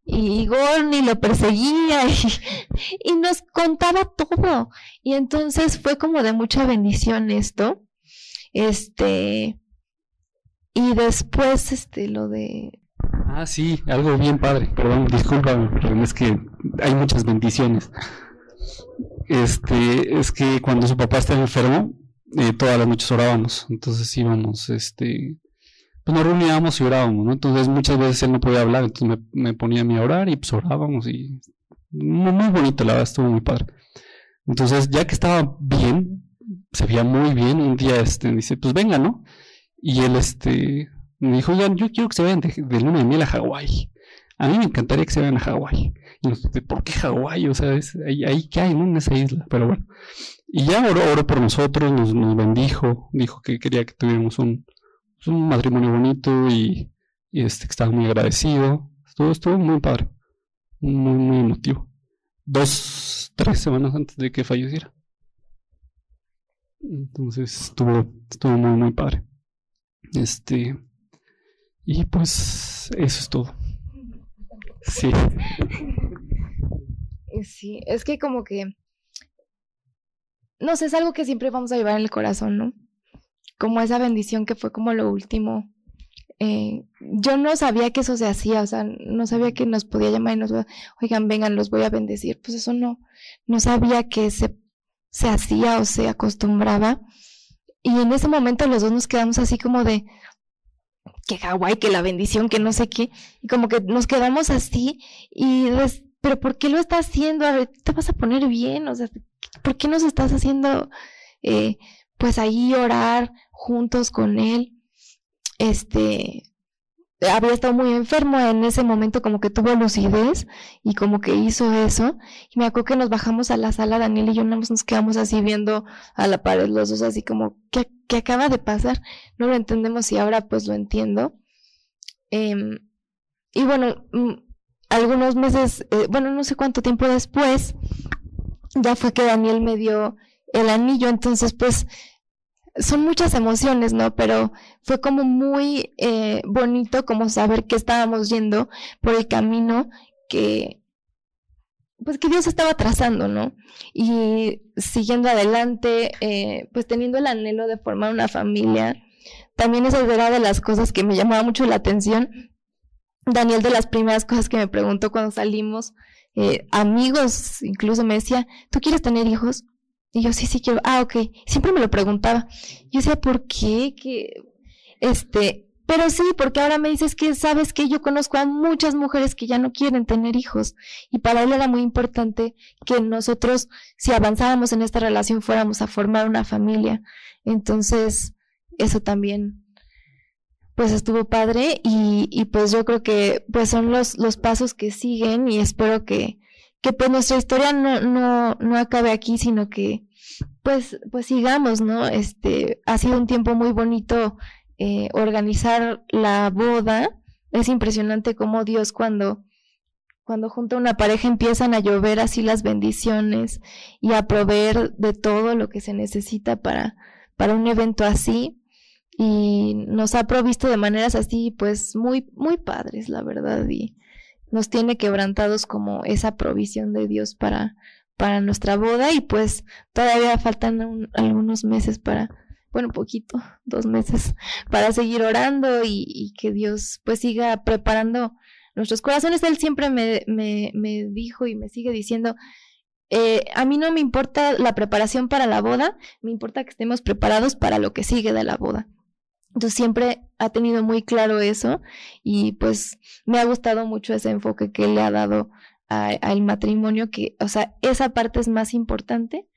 y Gorni lo perseguía [laughs] y, y nos contaba todo. Y entonces fue como de mucha bendición esto. Este, y después, este, lo de Ah, sí, algo bien padre. Perdón, discúlpame, pero es que hay muchas bendiciones. Este, es que cuando su papá estaba enfermo, eh, todas las noches orábamos. Entonces íbamos, este, pues nos reuníamos y orábamos, ¿no? Entonces muchas veces él no podía hablar, entonces me, ponía a mí a orar y pues orábamos y muy, muy bonito, la verdad, estuvo muy padre. Entonces, ya que estaba bien, se veía muy bien, un día este dice, pues venga, ¿no? Y él este me dijo, ya, yo quiero que se vayan de, luna de miel a Hawái. A mí me encantaría que se vayan a Hawái. ¿Por qué Hawái? O sea, ahí, ahí qué hay, En esa isla. Pero bueno. Y ya oró, oró por nosotros, nos, bendijo, dijo que quería que tuviéramos un, un matrimonio bonito y, y este, que estaba muy agradecido. Estuvo, estuvo muy padre, muy, muy emotivo. Dos, tres semanas antes de que falleciera. Entonces estuvo, estuvo muy, muy padre. Este, y pues eso es todo. Sí. Sí, es que como que, no sé, es algo que siempre vamos a llevar en el corazón, ¿no? Como esa bendición que fue como lo último. Eh, yo no sabía que eso se hacía, o sea, no sabía que nos podía llamar y nos, oigan, vengan, los voy a bendecir. Pues eso no, no sabía que se, se hacía o se acostumbraba. Y en ese momento los dos nos quedamos así como de, que Hawái, que la bendición, que no sé qué, y como que nos quedamos así y, pero ¿por qué lo estás haciendo? A ver, te vas a poner bien, o sea, ¿por qué nos estás haciendo, eh, pues ahí orar juntos con él? Este, había estado muy enfermo en ese momento, como que tuvo lucidez y como que hizo eso. Y me acuerdo que nos bajamos a la sala, Daniel y yo nos quedamos así viendo a la pared los dos, así como, ¿qué, qué acaba de pasar? No lo entendemos y ahora pues lo entiendo. Em, y bueno, mm, algunos meses, eh, bueno, no sé cuánto tiempo después, ya fue que Daniel me dio el anillo, entonces pues son muchas emociones, ¿no? Pero fue como muy eh, bonito como saber que estábamos yendo por el camino que, pues que Dios estaba trazando, ¿no? Y siguiendo adelante, eh, pues teniendo el anhelo de formar una familia. También esa era de las cosas que me llamaba mucho la atención. Daniel, de las primeras cosas que me preguntó cuando salimos, eh, amigos incluso me decía, ¿tú quieres tener hijos? Y yo, sí, sí quiero. Ah, ok. Siempre me lo preguntaba. Yo decía, ¿por qué? Que, este, pero sí, porque ahora me dices que sabes que yo conozco a muchas mujeres que ya no quieren tener hijos. Y para él era muy importante que nosotros, si avanzábamos en esta relación, fuéramos a formar una familia. Entonces, eso también, pues estuvo padre. Y, y pues yo creo que, pues son los, los pasos que siguen y espero que, que pues nuestra historia no, no, no acabe aquí, sino que pues, pues sigamos, ¿no? Este, ha sido un tiempo muy bonito eh, organizar la boda. Es impresionante cómo Dios cuando, cuando junto a una pareja empiezan a llover así las bendiciones y a proveer de todo lo que se necesita para, para un evento así. Y nos ha provisto de maneras así, pues muy, muy padres, la verdad. Y, nos tiene quebrantados como esa provisión de Dios para, para nuestra boda y pues todavía faltan algunos meses para, bueno, poquito, dos meses, [laughs] para seguir orando y, que Dios pues siga preparando nuestros corazones. Él siempre me, me, me dijo y me sigue diciendo, eh, a mí no me importa la preparación para la boda, me importa que estemos preparados para lo que sigue de la boda. Entonces siempre ha tenido muy claro eso y pues me ha gustado mucho ese enfoque que le ha dado al matrimonio, que, o sea, esa parte es más importante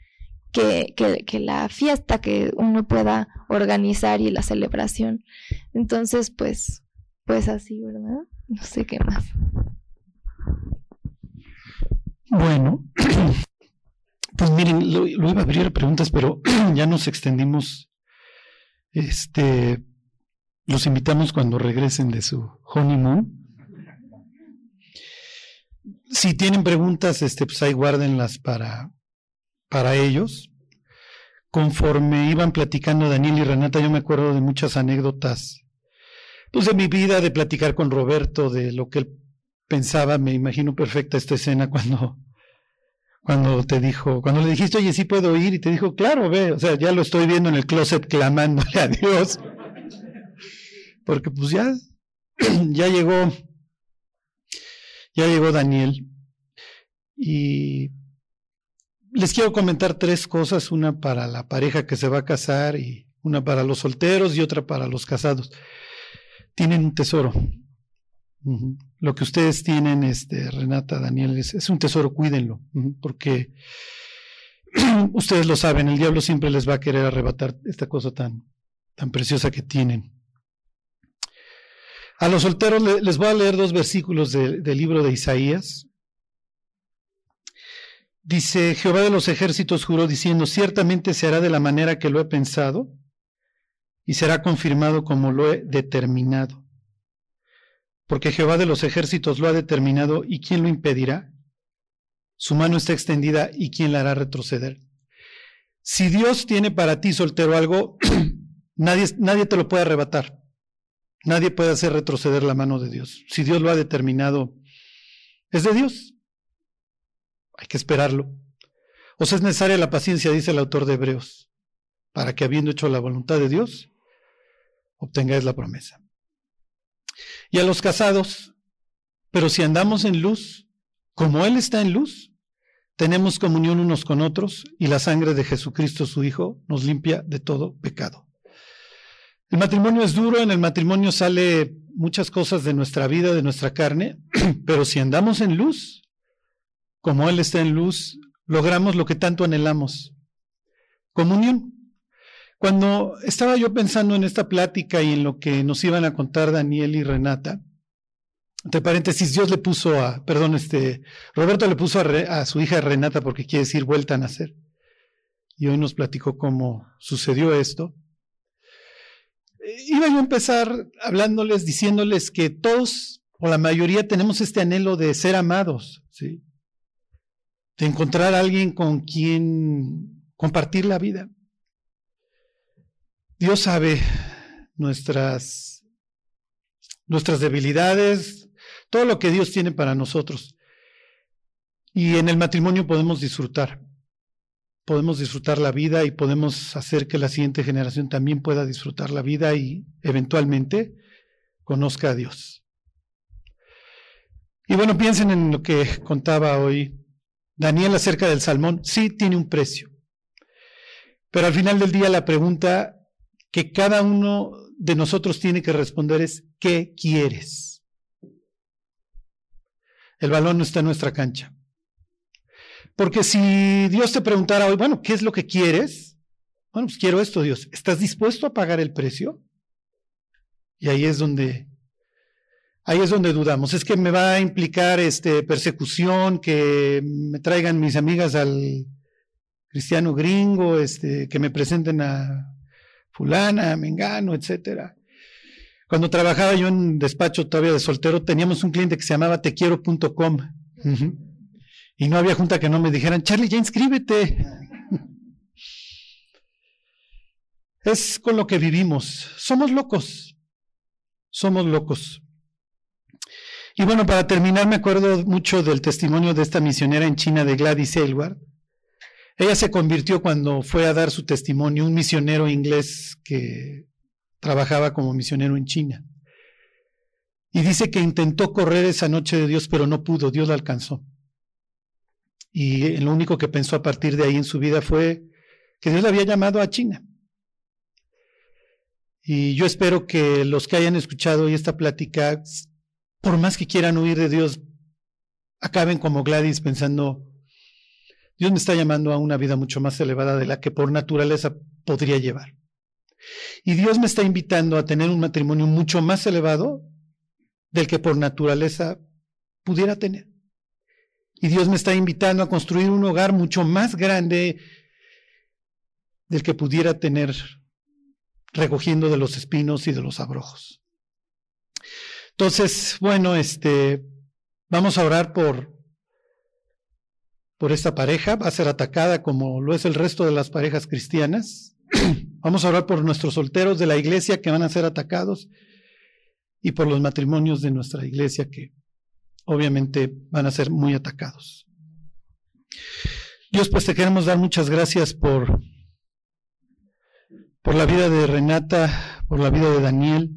que, que, la fiesta que uno pueda organizar y la celebración. Entonces, pues, pues así, ¿verdad? No sé qué más. Bueno, [clears throat] pues miren, lo, lo iba a abrir a preguntas, pero [clears throat] ya nos extendimos este, los invitamos cuando regresen de su honeymoon. Si tienen preguntas, este, pues ahí guárdenlas para, para ellos. Conforme iban platicando Daniel y Renata, yo me acuerdo de muchas anécdotas, pues de mi vida, de platicar con Roberto, de lo que él pensaba. Me imagino perfecta esta escena cuando cuando te dijo, cuando le dijiste, oye, sí puedo ir, y te dijo, claro, ve, o sea, ya lo estoy viendo en el closet clamándole a Dios. Porque pues ya, [clears throat] ya llegó, ya llegó Daniel. Y les quiero comentar tres cosas, una para la pareja que se va a casar y una para los solteros y otra para los casados. Tienen un tesoro, lo que ustedes tienen, este, Renata, Daniel, es, un tesoro, cuídenlo, porque [clears throat] ustedes lo saben, el diablo siempre les va a querer arrebatar esta cosa tan, tan preciosa que tienen. A los solteros les voy a leer dos versículos del libro de Isaías. Dice, Jehová de los ejércitos juró diciendo, ciertamente se hará de la manera que lo he pensado y será confirmado como lo he determinado. Porque Jehová de los ejércitos lo ha determinado y ¿quién lo impedirá? Su mano está extendida y ¿quién la hará retroceder? Si Dios tiene para ti, soltero, algo, [clears throat] nadie, nadie te lo puede arrebatar. Nadie puede hacer retroceder la mano de Dios. Si Dios lo ha determinado, es de Dios. Hay que esperarlo. O sea, es necesaria la paciencia, dice el autor de Hebreos, para que habiendo hecho la voluntad de Dios, obtengáis la promesa. Y a los casados, pero si andamos en luz, como Él está en luz, tenemos comunión unos con otros y la sangre de Jesucristo su Hijo nos limpia de todo pecado. El matrimonio es duro, en el matrimonio sale muchas cosas de nuestra vida, de nuestra carne, [clears throat] pero si andamos en luz, como Él está en luz, logramos lo que tanto anhelamos, comunión. Cuando estaba yo pensando en esta plática y en lo que nos iban a contar Daniel y Renata, entre paréntesis, Dios le puso a, perdón, este, Roberto le puso a, a su hija Renata porque quiere decir vuelta a nacer. Y hoy nos platicó cómo sucedió esto. Iba yo a empezar hablándoles, diciéndoles que todos, o la mayoría, tenemos este anhelo de ser amados, ¿sí? de encontrar a alguien con quien compartir la vida. Dios sabe nuestras, nuestras debilidades, todo lo que Dios tiene para nosotros. Y en el matrimonio podemos disfrutar, podemos disfrutar la vida y podemos hacer que la siguiente generación también pueda disfrutar la vida y eventualmente conozca a Dios. Y bueno, piensen en lo que contaba hoy Daniel acerca del salmón, sí tiene un precio. Pero al final del día la pregunta que cada uno de nosotros tiene que responder es, ¿qué quieres? El balón no está en nuestra cancha. Porque si Dios te preguntara hoy, bueno, ¿qué es lo que quieres? Bueno, pues quiero esto, Dios. ¿Estás dispuesto a pagar el precio? Y ahí es donde Ahí es donde dudamos. Es que me va a implicar este, persecución, que me traigan mis amigas al cristiano gringo, este, que me presenten a fulana, a mengano, etcétera. Cuando trabajaba yo en despacho todavía de soltero, teníamos un cliente que se llamaba tequiero.com. Y no había junta que no me dijeran, Charlie, ya inscríbete. [laughs] es con lo que vivimos. Somos locos. Somos locos. Y bueno, para terminar, me acuerdo mucho del testimonio de esta misionera en China de Gladys Aylward. Ella se convirtió cuando fue a dar su testimonio, un misionero inglés que trabajaba como misionero en China. Y dice que intentó correr esa noche de Dios, pero no pudo, Dios la alcanzó. Y lo único que pensó a partir de ahí en su vida fue que Dios la había llamado a China. Y yo espero que los que hayan escuchado hoy esta plática por más que quieran huir de Dios, acaben como Gladys pensando, Dios me está llamando a una vida mucho más elevada de la que por naturaleza podría llevar. Y Dios me está invitando a tener un matrimonio mucho más elevado del que por naturaleza pudiera tener. Y Dios me está invitando a construir un hogar mucho más grande del que pudiera tener recogiendo de los espinos y de los abrojos. Entonces, bueno, este, vamos a orar por, por esta pareja. Va a ser atacada como lo es el resto de las parejas cristianas. [clears throat] Vamos a orar por nuestros solteros de la iglesia que van a ser atacados y por los matrimonios de nuestra iglesia que obviamente van a ser muy atacados. Dios, pues te queremos dar muchas gracias por, por la vida de Renata, por la vida de Daniel.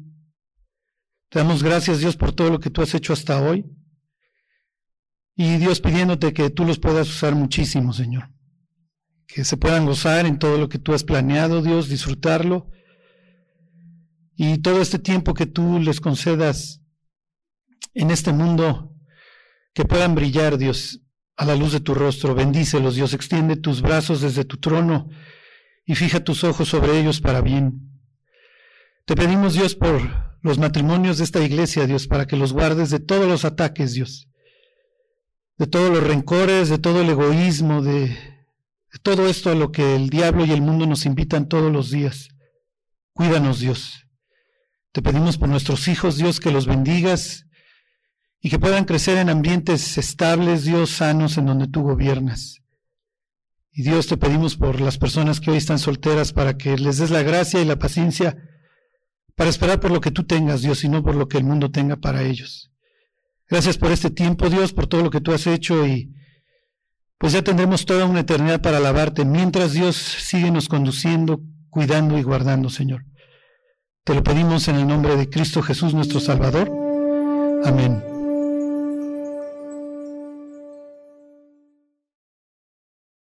Te damos gracias, Dios, por todo lo que tú has hecho hasta hoy. Y Dios pidiéndote que tú los puedas usar muchísimo, Señor. Que se puedan gozar en todo lo que tú has planeado, Dios, disfrutarlo. Y todo este tiempo que tú les concedas en este mundo, que puedan brillar, Dios, a la luz de tu rostro. Bendícelos, Dios, extiende tus brazos desde tu trono y fija tus ojos sobre ellos para bien. Te pedimos, Dios, por los matrimonios de esta iglesia, Dios, para que los guardes de todos los ataques, Dios. de todos los rencores, de todo el egoísmo, de, todo esto a lo que el diablo y el mundo nos invitan todos los días. Cuídanos, Dios. Te pedimos por nuestros hijos, Dios, que los bendigas y que puedan crecer en ambientes estables, Dios, sanos, en donde tú gobiernas. Y Dios, te pedimos por las personas que hoy están solteras para que les des la gracia y la paciencia para esperar por lo que tú tengas, Dios, y no por lo que el mundo tenga para ellos. Gracias por este tiempo, Dios, por todo lo que tú has hecho y pues ya tendremos toda una eternidad para alabarte, mientras Dios sigue nos conduciendo, cuidando y guardando, Señor. Te lo pedimos en el nombre de Cristo Jesús, nuestro Salvador. Amén.